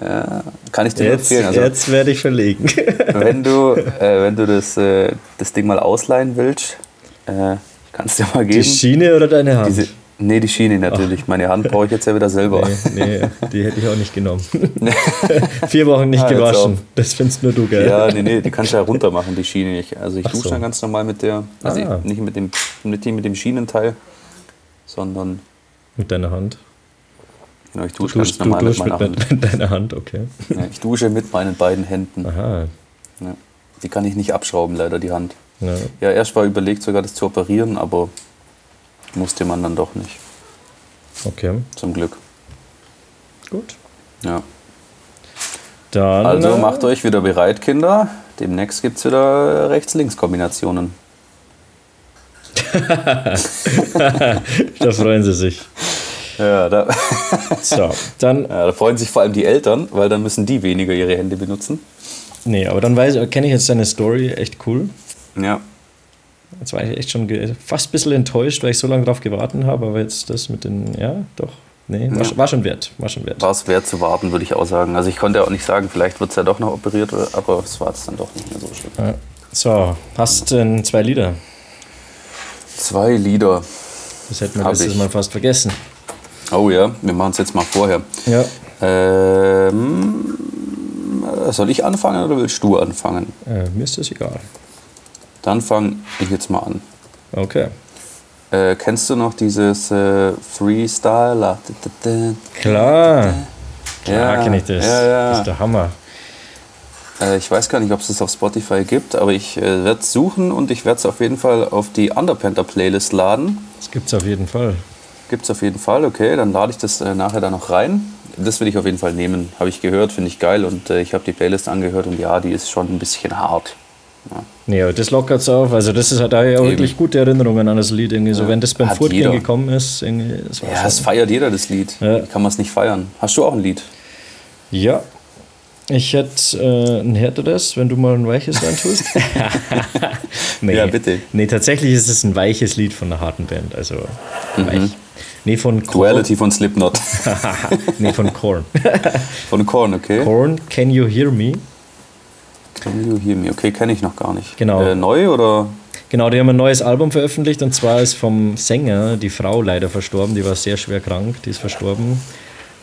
[SPEAKER 1] Ja, kann ich dir
[SPEAKER 2] Jetzt,
[SPEAKER 1] empfehlen. Also,
[SPEAKER 2] jetzt werde ich verlegen.
[SPEAKER 1] wenn du, äh, wenn du das, äh, das Ding mal ausleihen willst, äh, kannst du dir mal
[SPEAKER 2] Die
[SPEAKER 1] geben.
[SPEAKER 2] Schiene oder deine Hand?
[SPEAKER 1] Diese, nee, die Schiene natürlich. Meine Hand brauche ich jetzt ja wieder selber.
[SPEAKER 2] Nee, nee, die hätte ich auch nicht genommen. Vier Wochen nicht
[SPEAKER 1] Ah,
[SPEAKER 2] gewaschen. Das findest nur du, gell?
[SPEAKER 1] Ja, nee, nee, die kannst du ja runter machen, die Schiene nicht. Also ich
[SPEAKER 2] Ach
[SPEAKER 1] dusche
[SPEAKER 2] so.
[SPEAKER 1] dann ganz normal mit der, also
[SPEAKER 2] Ah.
[SPEAKER 1] nicht mit dem, nicht mit dem Schienenteil, sondern
[SPEAKER 2] Mit deiner Hand.
[SPEAKER 1] genau, ich
[SPEAKER 2] Du
[SPEAKER 1] dusche ganz
[SPEAKER 2] duschst, du
[SPEAKER 1] normal mit meiner
[SPEAKER 2] mit,
[SPEAKER 1] Hand.
[SPEAKER 2] mit, mit deiner Hand, okay.
[SPEAKER 1] Ja, ich dusche mit meinen beiden Händen.
[SPEAKER 2] Aha.
[SPEAKER 1] Ja. Die kann ich nicht abschrauben, leider, die Hand.
[SPEAKER 2] Ja.
[SPEAKER 1] Ja, erst war überlegt, sogar das zu operieren, aber musste man dann doch nicht.
[SPEAKER 2] Okay,
[SPEAKER 1] Zum Glück.
[SPEAKER 2] gut.
[SPEAKER 1] Ja.
[SPEAKER 2] Dann
[SPEAKER 1] Also
[SPEAKER 2] äh,
[SPEAKER 1] macht euch wieder bereit, Kinder. Demnächst gibt es wieder Rechts-Links-Kombinationen.
[SPEAKER 2] da freuen sie sich.
[SPEAKER 1] Ja, da,
[SPEAKER 2] So, dann,
[SPEAKER 1] ja, da freuen sich vor allem die Eltern, weil dann müssen die weniger ihre Hände benutzen.
[SPEAKER 2] nee, aber dann weiß, kenne ich jetzt deine Story echt cool.
[SPEAKER 1] Ja,
[SPEAKER 2] Jetzt war ich echt schon fast ein bisschen enttäuscht, weil ich so lange drauf gewartet habe, aber jetzt das mit den, ja, doch, nee, war,
[SPEAKER 1] Ja.
[SPEAKER 2] schon- war schon wert, war schon wert.
[SPEAKER 1] war es wert zu warten, würde ich auch sagen. Also ich konnte auch nicht sagen, vielleicht wird es ja doch noch operiert, aber es war jetzt dann doch nicht mehr so schlimm.
[SPEAKER 2] Ja. So, hast denn zwei Lieder?
[SPEAKER 1] Zwei Lieder.
[SPEAKER 2] Das hätten wir
[SPEAKER 1] Hab
[SPEAKER 2] letztes
[SPEAKER 1] ich.
[SPEAKER 2] Mal fast vergessen.
[SPEAKER 1] Oh ja, wir machen es jetzt mal vorher.
[SPEAKER 2] Ja.
[SPEAKER 1] Ähm, soll ich anfangen oder willst du anfangen?
[SPEAKER 2] Äh, mir ist das egal.
[SPEAKER 1] Dann fange ich jetzt mal an.
[SPEAKER 2] Okay.
[SPEAKER 1] Äh, kennst du noch dieses äh, Freestyle?
[SPEAKER 2] Klar.
[SPEAKER 1] Ja,
[SPEAKER 2] Ja, kenne ich das.
[SPEAKER 1] Ja, ja.
[SPEAKER 2] Das ist der Hammer.
[SPEAKER 1] Äh, ich weiß gar nicht, ob es das auf Spotify gibt, aber ich äh, werde es suchen und ich werde es auf jeden Fall auf die Underpanther Playlist laden.
[SPEAKER 2] Das gibt's auf jeden Fall.
[SPEAKER 1] Gibt es auf jeden Fall, okay, dann lade ich das äh, nachher da noch rein. Das will ich auf jeden Fall nehmen. Habe ich gehört, finde ich geil und äh, ich habe die Playlist angehört und ja, die ist schon ein bisschen hart.
[SPEAKER 2] Nee, aber das lockert's auf. Also das ist, da habe ich auch wirklich gute Erinnerungen an das Lied. Irgendwie so, wenn das beim
[SPEAKER 1] jeder.
[SPEAKER 2] gekommen ist, irgendwie, das war
[SPEAKER 1] Ja, das feiert jeder, das Lied.
[SPEAKER 2] Ja.
[SPEAKER 1] Kann man es nicht feiern? Hast du auch ein Lied?
[SPEAKER 2] Ja. Ich hätte äh, ein härteres, wenn du mal ein weiches rein tust. nee.
[SPEAKER 1] Ja, bitte.
[SPEAKER 2] Nee, tatsächlich ist es ein weiches Lied von einer harten Band. Also weich. Nee, von Korn.
[SPEAKER 1] Duality von Slipknot.
[SPEAKER 2] nee, von Korn.
[SPEAKER 1] von Korn, okay.
[SPEAKER 2] Korn, Can You Hear Me?
[SPEAKER 1] Can you hear me? Okay, kenne ich noch gar nicht.
[SPEAKER 2] Genau.
[SPEAKER 1] Äh, neu oder?
[SPEAKER 2] Genau, die haben ein neues Album veröffentlicht und zwar ist vom Sänger die Frau leider verstorben. Die war sehr schwer krank, die ist verstorben.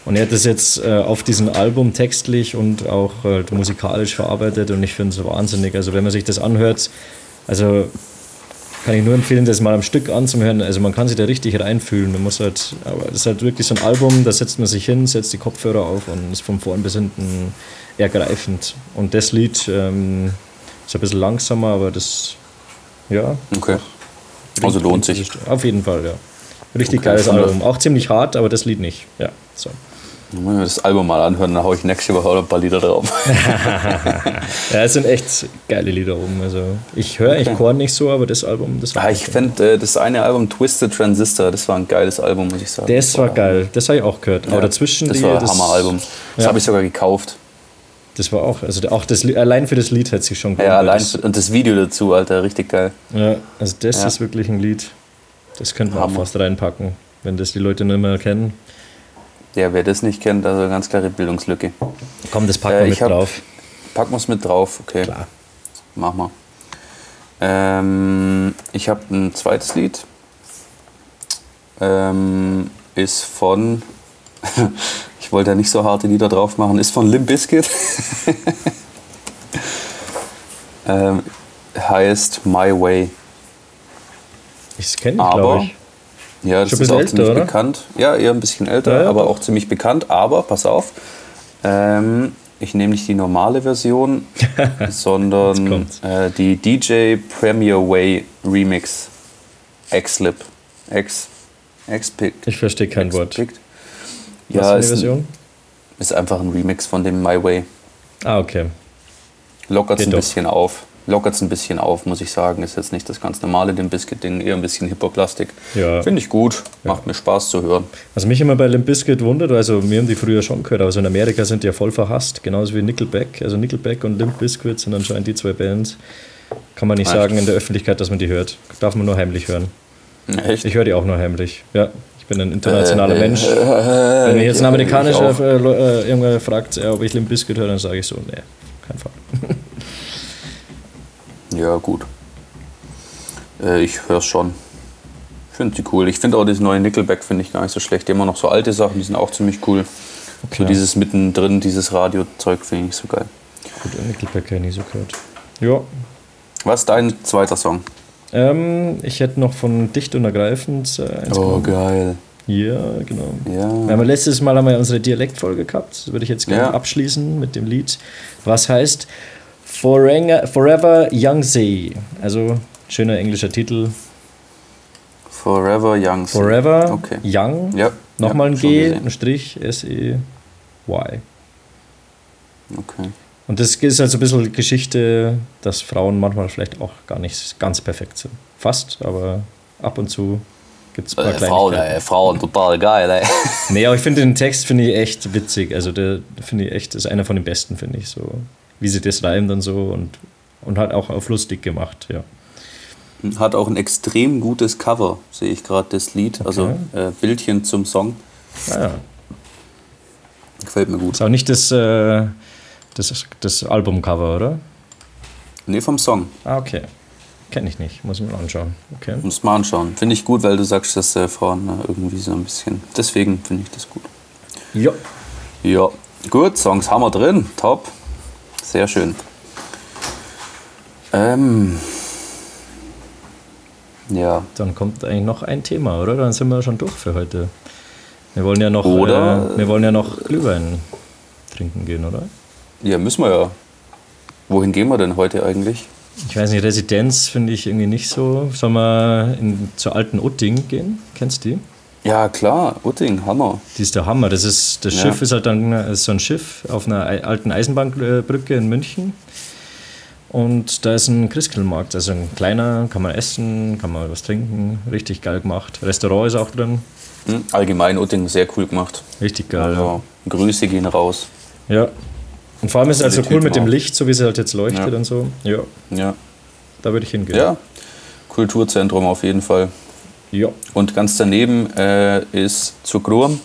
[SPEAKER 2] Und er hat das jetzt äh, auf diesem Album textlich und auch äh, musikalisch verarbeitet und ich finde es wahnsinnig. Also wenn man sich das anhört, also kann ich nur empfehlen, das mal am Stück anzuhören. Also man kann sich da richtig reinfühlen. Man muss halt, aber das ist halt wirklich so ein Album, da setzt man sich hin, setzt die Kopfhörer auf und ist von vorn bis hinten ergreifend. Und das Lied ähm, ist ein bisschen langsamer, aber das, ja,
[SPEAKER 1] Okay. Also lohnt sich.
[SPEAKER 2] auf jeden Fall, ja. Richtig
[SPEAKER 1] Okay,
[SPEAKER 2] geiles Album. Auch ziemlich hart, aber das Lied nicht. Ja, so.
[SPEAKER 1] Dann muss ich mir das Album mal anhören, dann haue ich nächste Woche auch ein paar Lieder drauf.
[SPEAKER 2] Ja, es sind echt geile Lieder oben. Also ich höre echt Korn nicht so, aber das Album, das war.
[SPEAKER 1] Ah, ich fände äh, das eine Album Twisted Transistor, das war ein geiles Album, muss ich sagen.
[SPEAKER 2] das war geil. Das habe ich auch gehört. Aber
[SPEAKER 1] Ja,
[SPEAKER 2] dazwischen
[SPEAKER 1] Das
[SPEAKER 2] die,
[SPEAKER 1] war ein Hammeralbum. Das
[SPEAKER 2] Ja.
[SPEAKER 1] habe ich sogar gekauft.
[SPEAKER 2] Das war auch, also auch das allein für das Lied hätte sich schon
[SPEAKER 1] Ja, allein
[SPEAKER 2] Das,
[SPEAKER 1] und das Video dazu, Alter, richtig geil.
[SPEAKER 2] ja, also das
[SPEAKER 1] Ja.
[SPEAKER 2] ist wirklich ein Lied. Das könnte man auch fast reinpacken, wenn das die Leute nicht mehr kennen.
[SPEAKER 1] Ja, wer das nicht kennt, also eine ganz klare Bildungslücke.
[SPEAKER 2] Komm, das packen
[SPEAKER 1] Äh,
[SPEAKER 2] wir
[SPEAKER 1] ich
[SPEAKER 2] mit drauf.
[SPEAKER 1] Packen wir es mit drauf, okay.
[SPEAKER 2] Klar.
[SPEAKER 1] Mach mal. Ähm, ich habe ein zweites Lied. Ähm, ist von. ich wollte ja nicht so harte Lieder drauf machen. Ist von Limp Bizkit. ähm, heißt My Way.
[SPEAKER 2] Ich kenne ich,
[SPEAKER 1] Aber-
[SPEAKER 2] glaube ich.
[SPEAKER 1] Ja, das ist auch
[SPEAKER 2] bisschen
[SPEAKER 1] ziemlich
[SPEAKER 2] älter, oder?
[SPEAKER 1] bekannt. Ja, eher ein bisschen älter,
[SPEAKER 2] Ja, ja,
[SPEAKER 1] aber
[SPEAKER 2] doch.
[SPEAKER 1] auch ziemlich bekannt. Aber, pass auf, ähm, ich nehme nicht die normale Version, sondern äh, die DJ Premier Way Remix X-Lip. X. X-Picked.
[SPEAKER 2] Ich verstehe kein Wort. Was
[SPEAKER 1] Ja,
[SPEAKER 2] eine
[SPEAKER 1] ist, ein,
[SPEAKER 2] Version?
[SPEAKER 1] ist einfach ein Remix von dem My Way.
[SPEAKER 2] Ah, okay.
[SPEAKER 1] Lockert es ein
[SPEAKER 2] doch.
[SPEAKER 1] bisschen auf. Lockert es ein bisschen auf, muss ich sagen. Ist jetzt nicht das ganz normale, den Biscuit-Ding, eher ein bisschen Hip-Hop-Plastik.
[SPEAKER 2] Ja.
[SPEAKER 1] Finde ich gut. Macht mir Spaß zu hören.
[SPEAKER 2] Was mich immer bei Limp Bizkit wundert, also wir haben die früher schon gehört, aber so in Amerika sind die ja voll verhasst, genauso wie Nickelback. Also Nickelback und Limp Bizkit sind anscheinend die zwei Bands. Kann man nicht
[SPEAKER 1] Echt?
[SPEAKER 2] sagen in der Öffentlichkeit, dass man die hört. Darf man nur heimlich hören.
[SPEAKER 1] Echt?
[SPEAKER 2] Ich höre die auch nur heimlich. Ja, ich bin ein internationaler
[SPEAKER 1] Äh,
[SPEAKER 2] Mensch.
[SPEAKER 1] äh,
[SPEAKER 2] Wenn mich jetzt ein
[SPEAKER 1] ja,
[SPEAKER 2] amerikanischer
[SPEAKER 1] auch.
[SPEAKER 2] äh, äh, irgendwer fragt, ja, ob ich Limp Bizkit höre, dann sage ich so, nee, kein Fall.
[SPEAKER 1] Ja, gut. Äh, ich höre es schon. Ich finde die cool. Ich finde auch das neue Nickelback finde ich gar nicht so schlecht. Die haben auch noch so alte Sachen, die sind auch ziemlich cool. So
[SPEAKER 2] Ja.
[SPEAKER 1] dieses mittendrin, dieses Radiozeug finde ich so geil.
[SPEAKER 2] Gut, äh, Nickelback habe ich nie so gehört. Ja,
[SPEAKER 1] Was ist dein zweiter Song?
[SPEAKER 2] ähm, ich hätte noch von Dicht und Ergreifend äh, eins genommen.
[SPEAKER 1] geil.
[SPEAKER 2] Ja, genau.
[SPEAKER 1] Ja.
[SPEAKER 2] Wir haben letztes Mal haben wir unsere Dialektfolge gehabt. Das würde ich jetzt gerne
[SPEAKER 1] Ja.
[SPEAKER 2] abschließen mit dem Lied. Was heißt Forever, Forever Young Sea. Also schöner englischer Titel.
[SPEAKER 1] Forever Young. Sea.
[SPEAKER 2] Forever
[SPEAKER 1] Okay.
[SPEAKER 2] Young.
[SPEAKER 1] Ja.
[SPEAKER 2] Nochmal ein G,
[SPEAKER 1] gesehen.
[SPEAKER 2] ein Strich, S-E-Y.
[SPEAKER 1] Okay.
[SPEAKER 2] Und das ist also ein bisschen Geschichte, dass Frauen manchmal vielleicht auch gar nicht ganz perfekt sind. Fast, aber ab und zu gibt es ein paar
[SPEAKER 1] Äh, Frauen, ey, Frauen, total geil, ey.
[SPEAKER 2] Nee, aber ich finde den Text finde ich echt witzig. Also der finde ich echt, ist einer von den besten, finde ich. So, wie sie das reimt und so und, und halt auch auf lustig gemacht, ja.
[SPEAKER 1] Hat auch ein extrem gutes Cover, sehe ich gerade das Lied. Also äh, Bildchen zum Song.
[SPEAKER 2] Naja.
[SPEAKER 1] Gefällt mir gut.
[SPEAKER 2] Ist auch nicht das, äh, das, das Albumcover, oder?
[SPEAKER 1] Nee, vom Song.
[SPEAKER 2] Ah, okay. Kenne ich nicht, muss ich mir mal anschauen. Okay.
[SPEAKER 1] Muss mal anschauen. Finde ich gut, weil du sagst, dass äh, Frauen äh, irgendwie so ein bisschen. Deswegen finde ich das gut.
[SPEAKER 2] Ja.
[SPEAKER 1] Ja, gut, Songs haben wir drin. Top. Sehr schön. Ähm. Ja.
[SPEAKER 2] Dann kommt eigentlich noch ein Thema, oder? Dann sind wir schon durch für heute. Wir wollen ja noch,
[SPEAKER 1] Oder-
[SPEAKER 2] äh, wir wollen ja noch Glühwein trinken gehen, oder?
[SPEAKER 1] Ja, müssen wir ja. Wohin gehen wir denn heute eigentlich?
[SPEAKER 2] Ich weiß nicht, Residenz finde ich irgendwie nicht so. Sollen wir in, zur alten Utting gehen? Kennst du die?
[SPEAKER 1] Ja, klar, Utting, Hammer.
[SPEAKER 2] Die ist der Hammer. Das, ist, das
[SPEAKER 1] Ja.
[SPEAKER 2] Schiff ist halt dann ist so ein Schiff auf einer ei- alten Eisenbahnbrücke in München. Und da ist ein Christkindlmarkt, also ein kleiner, kann man essen, kann man was trinken, richtig geil gemacht. Restaurant ist auch drin,
[SPEAKER 1] Hm? Allgemein Utting sehr cool gemacht.
[SPEAKER 2] richtig geil.
[SPEAKER 1] Also, Grüße gehen raus.
[SPEAKER 2] Ja. Und vor allem ist es halt so
[SPEAKER 1] Die
[SPEAKER 2] cool
[SPEAKER 1] Typen
[SPEAKER 2] mit dem. Licht, so wie es halt jetzt leuchtet
[SPEAKER 1] Ja.
[SPEAKER 2] und so. Ja,
[SPEAKER 1] Ja.
[SPEAKER 2] da würde ich hingehen.
[SPEAKER 1] ja, Kulturzentrum auf jeden Fall.
[SPEAKER 2] Ja.
[SPEAKER 1] Und ganz daneben äh, ist Zugrum.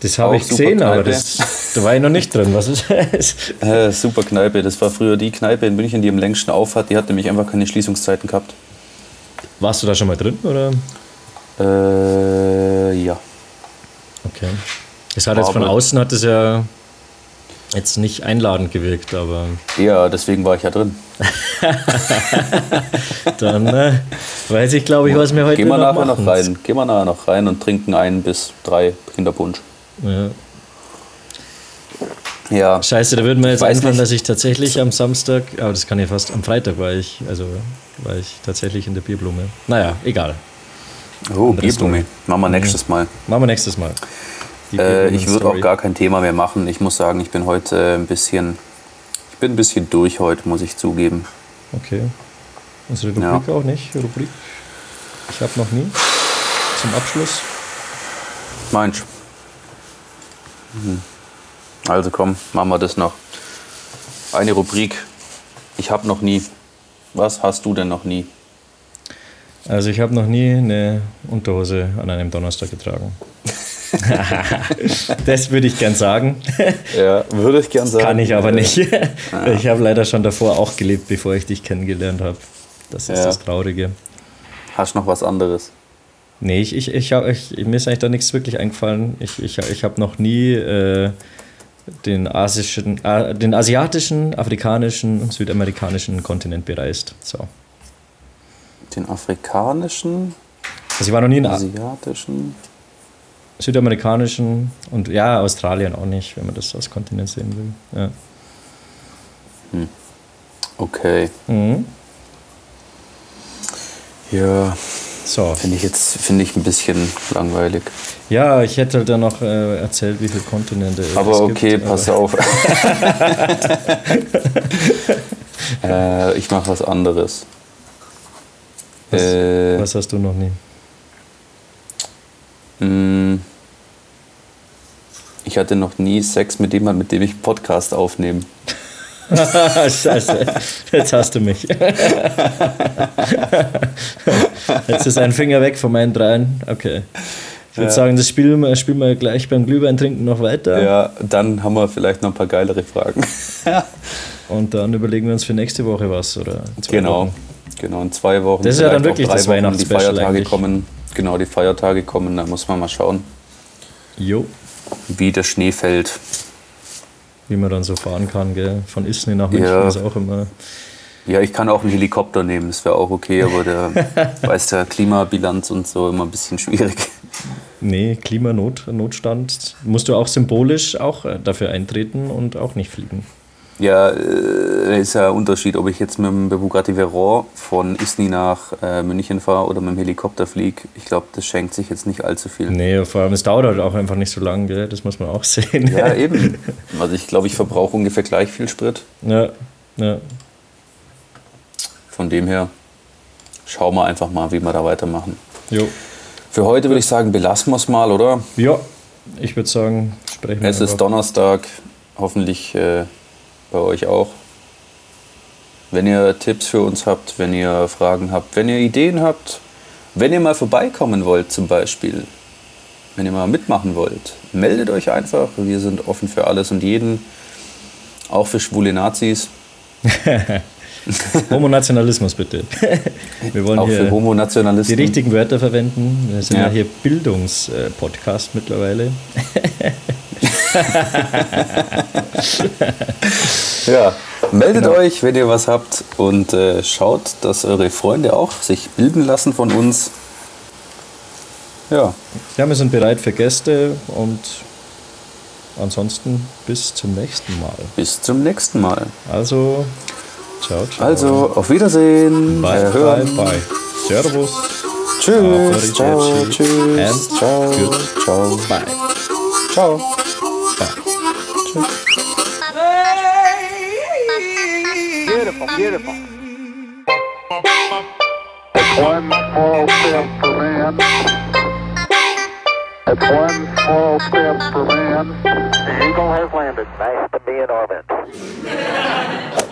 [SPEAKER 2] Das habe ich gesehen, aber das, da war ich noch nicht drin. Was ist das?
[SPEAKER 1] Äh, super Kneipe. Das war früher die Kneipe in München, die am längsten auf hat. Die hat nämlich einfach keine Schließungszeiten gehabt.
[SPEAKER 2] Warst du da schon mal drin? Oder?
[SPEAKER 1] Äh, ja.
[SPEAKER 2] Okay. Es hat jetzt von
[SPEAKER 1] Aber-
[SPEAKER 2] außen hat es ja jetzt nicht einladend gewirkt, aber
[SPEAKER 1] Ja, deswegen war ich ja drin.
[SPEAKER 2] dann äh, weiß ich, glaube ich, was wir heute
[SPEAKER 1] wir
[SPEAKER 2] noch
[SPEAKER 1] nachher noch rein. Gehen wir nachher noch rein und trinken ein bis drei Kinderpunsch.
[SPEAKER 2] Ja.
[SPEAKER 1] Ja,
[SPEAKER 2] Scheiße, da würde mir jetzt einfallen, dass ich tatsächlich am Samstag, aber das kann ja fast am Freitag war ich, also war ich tatsächlich in der Bierblume. Naja, egal.
[SPEAKER 1] oh, Bierblume. Machen wir nächstes Mal.
[SPEAKER 2] Machen wir nächstes Mal.
[SPEAKER 1] Äh, ich würde auch gar kein Thema mehr machen. Ich muss sagen, ich bin heute ein bisschen, ich bin ein bisschen durch heute, muss ich zugeben.
[SPEAKER 2] Okay. Unsere Rubrik auch nicht. Rubrik. Ich habe noch nie. Zum Abschluss.
[SPEAKER 1] Meinst mhm. Also komm, machen wir das noch. Eine Rubrik. Ich habe noch nie. Was hast du denn noch nie?
[SPEAKER 2] Also ich habe noch nie eine Unterhose an einem Donnerstag getragen. das würde ich gern sagen.
[SPEAKER 1] Ja, würde ich gern sagen.
[SPEAKER 2] Kann ich aber nicht. Ich habe leider schon davor auch gelebt, bevor ich dich kennengelernt habe. Das ist
[SPEAKER 1] Ja.
[SPEAKER 2] das Traurige.
[SPEAKER 1] Hast noch was anderes?
[SPEAKER 2] Nee, ich, ich, ich, hab, ich, mir ist eigentlich da nichts wirklich eingefallen. Ich, ich, ich habe noch nie äh, den, asischen, äh, den asiatischen, afrikanischen und südamerikanischen Kontinent bereist. So.
[SPEAKER 1] Den afrikanischen,
[SPEAKER 2] Also ich war noch nie in
[SPEAKER 1] Asiatischen.
[SPEAKER 2] Südamerikanischen und ja, Australien auch nicht, wenn man das als Kontinent sehen will. Ja.
[SPEAKER 1] Okay.
[SPEAKER 2] Mhm.
[SPEAKER 1] Ja,
[SPEAKER 2] So.
[SPEAKER 1] finde ich jetzt finde ich ein bisschen langweilig.
[SPEAKER 2] Ja, ich hätte halt dann noch äh, erzählt, wie viele Kontinente es
[SPEAKER 1] Aber
[SPEAKER 2] gibt.
[SPEAKER 1] okay, pass
[SPEAKER 2] aber-
[SPEAKER 1] auf. äh, ich mache was anderes.
[SPEAKER 2] Was,
[SPEAKER 1] äh,
[SPEAKER 2] was hast du noch nie?
[SPEAKER 1] mh, ich hatte noch nie Sex mit jemandem, mit dem ich Podcast aufnehme.
[SPEAKER 2] Scheiße, jetzt hast du mich. jetzt ist ein Finger weg von meinen dreien. Okay. Ich würde
[SPEAKER 1] Ja.
[SPEAKER 2] sagen, das spielen wir, spielen wir gleich beim Glühwein-Trinken noch weiter.
[SPEAKER 1] Ja, dann haben wir vielleicht noch ein paar geilere Fragen.
[SPEAKER 2] Und dann überlegen wir uns für nächste Woche was. Oder
[SPEAKER 1] Genau.
[SPEAKER 2] Wochen.
[SPEAKER 1] Genau, in zwei Wochen.
[SPEAKER 2] Das ist ja dann wirklich das
[SPEAKER 1] Wochen, Die Feiertage
[SPEAKER 2] eigentlich.
[SPEAKER 1] kommen. Genau, die Feiertage kommen, da muss man mal schauen,
[SPEAKER 2] Jo.
[SPEAKER 1] Wie der Schnee fällt.
[SPEAKER 2] Wie man dann so fahren kann, gell? Von Isny nach München
[SPEAKER 1] Ja.
[SPEAKER 2] ist auch immer.
[SPEAKER 1] Ja, ich kann auch einen Helikopter nehmen, das wäre auch okay, aber der weiß der Klimabilanz und so immer ein bisschen schwierig.
[SPEAKER 2] Nee, Klimanotstand. Musst du auch symbolisch auch äh, dafür eintreten und auch nicht fliegen.
[SPEAKER 1] Ja, äh, ist ja ein Unterschied, ob ich jetzt mit dem Bugatti Veyron von Isny nach äh, München fahre oder mit dem Helikopter fliege. Ich glaube, das schenkt sich jetzt nicht allzu viel.
[SPEAKER 2] Nee, vor allem, es dauert halt auch einfach nicht so lange, gell? Das muss man auch sehen.
[SPEAKER 1] Ja, eben. Also ich glaube, ich verbrauche ungefähr gleich viel Sprit.
[SPEAKER 2] ja, ja.
[SPEAKER 1] Von dem her schauen wir einfach mal, wie wir da weitermachen.
[SPEAKER 2] Jo.
[SPEAKER 1] Für heute würde ich sagen, belassen wir es mal, oder?
[SPEAKER 2] Ja, ich würde sagen, sprechen wir
[SPEAKER 1] Es ist. Donnerstag, hoffentlich äh, bei euch auch. Wenn ihr Tipps für uns habt, wenn ihr Fragen habt, wenn ihr Ideen habt, wenn ihr mal vorbeikommen wollt zum Beispiel, wenn ihr mal mitmachen wollt, meldet euch einfach. Wir sind offen für alles und jeden, auch für schwule Nazis,
[SPEAKER 2] Homonationalismus bitte. Wir wollen
[SPEAKER 1] auch für
[SPEAKER 2] hier die richtigen Wörter verwenden. Wir sind ja,
[SPEAKER 1] Ja.
[SPEAKER 2] hier Bildungspodcast mittlerweile.
[SPEAKER 1] Ja, meldet
[SPEAKER 2] Genau.
[SPEAKER 1] euch, wenn ihr was habt und äh, schaut, dass eure Freunde auch sich bilden lassen von uns. Ja,
[SPEAKER 2] Ja, wir sind bereit für Gäste und ansonsten bis zum nächsten Mal.
[SPEAKER 1] bis zum nächsten Mal.
[SPEAKER 2] Also, ciao, ciao.
[SPEAKER 1] Also, auf Wiedersehen.
[SPEAKER 2] bye, bye, bye. Servus.
[SPEAKER 1] Tschüss. Ciao, tschüss.
[SPEAKER 2] And
[SPEAKER 1] Ciao.
[SPEAKER 2] good.
[SPEAKER 1] Ciao.
[SPEAKER 2] Bye.
[SPEAKER 1] Ciao.
[SPEAKER 3] Beautiful. It's one small step for man. It's one small step for man. The Eagle has landed. Nice to be in orbit.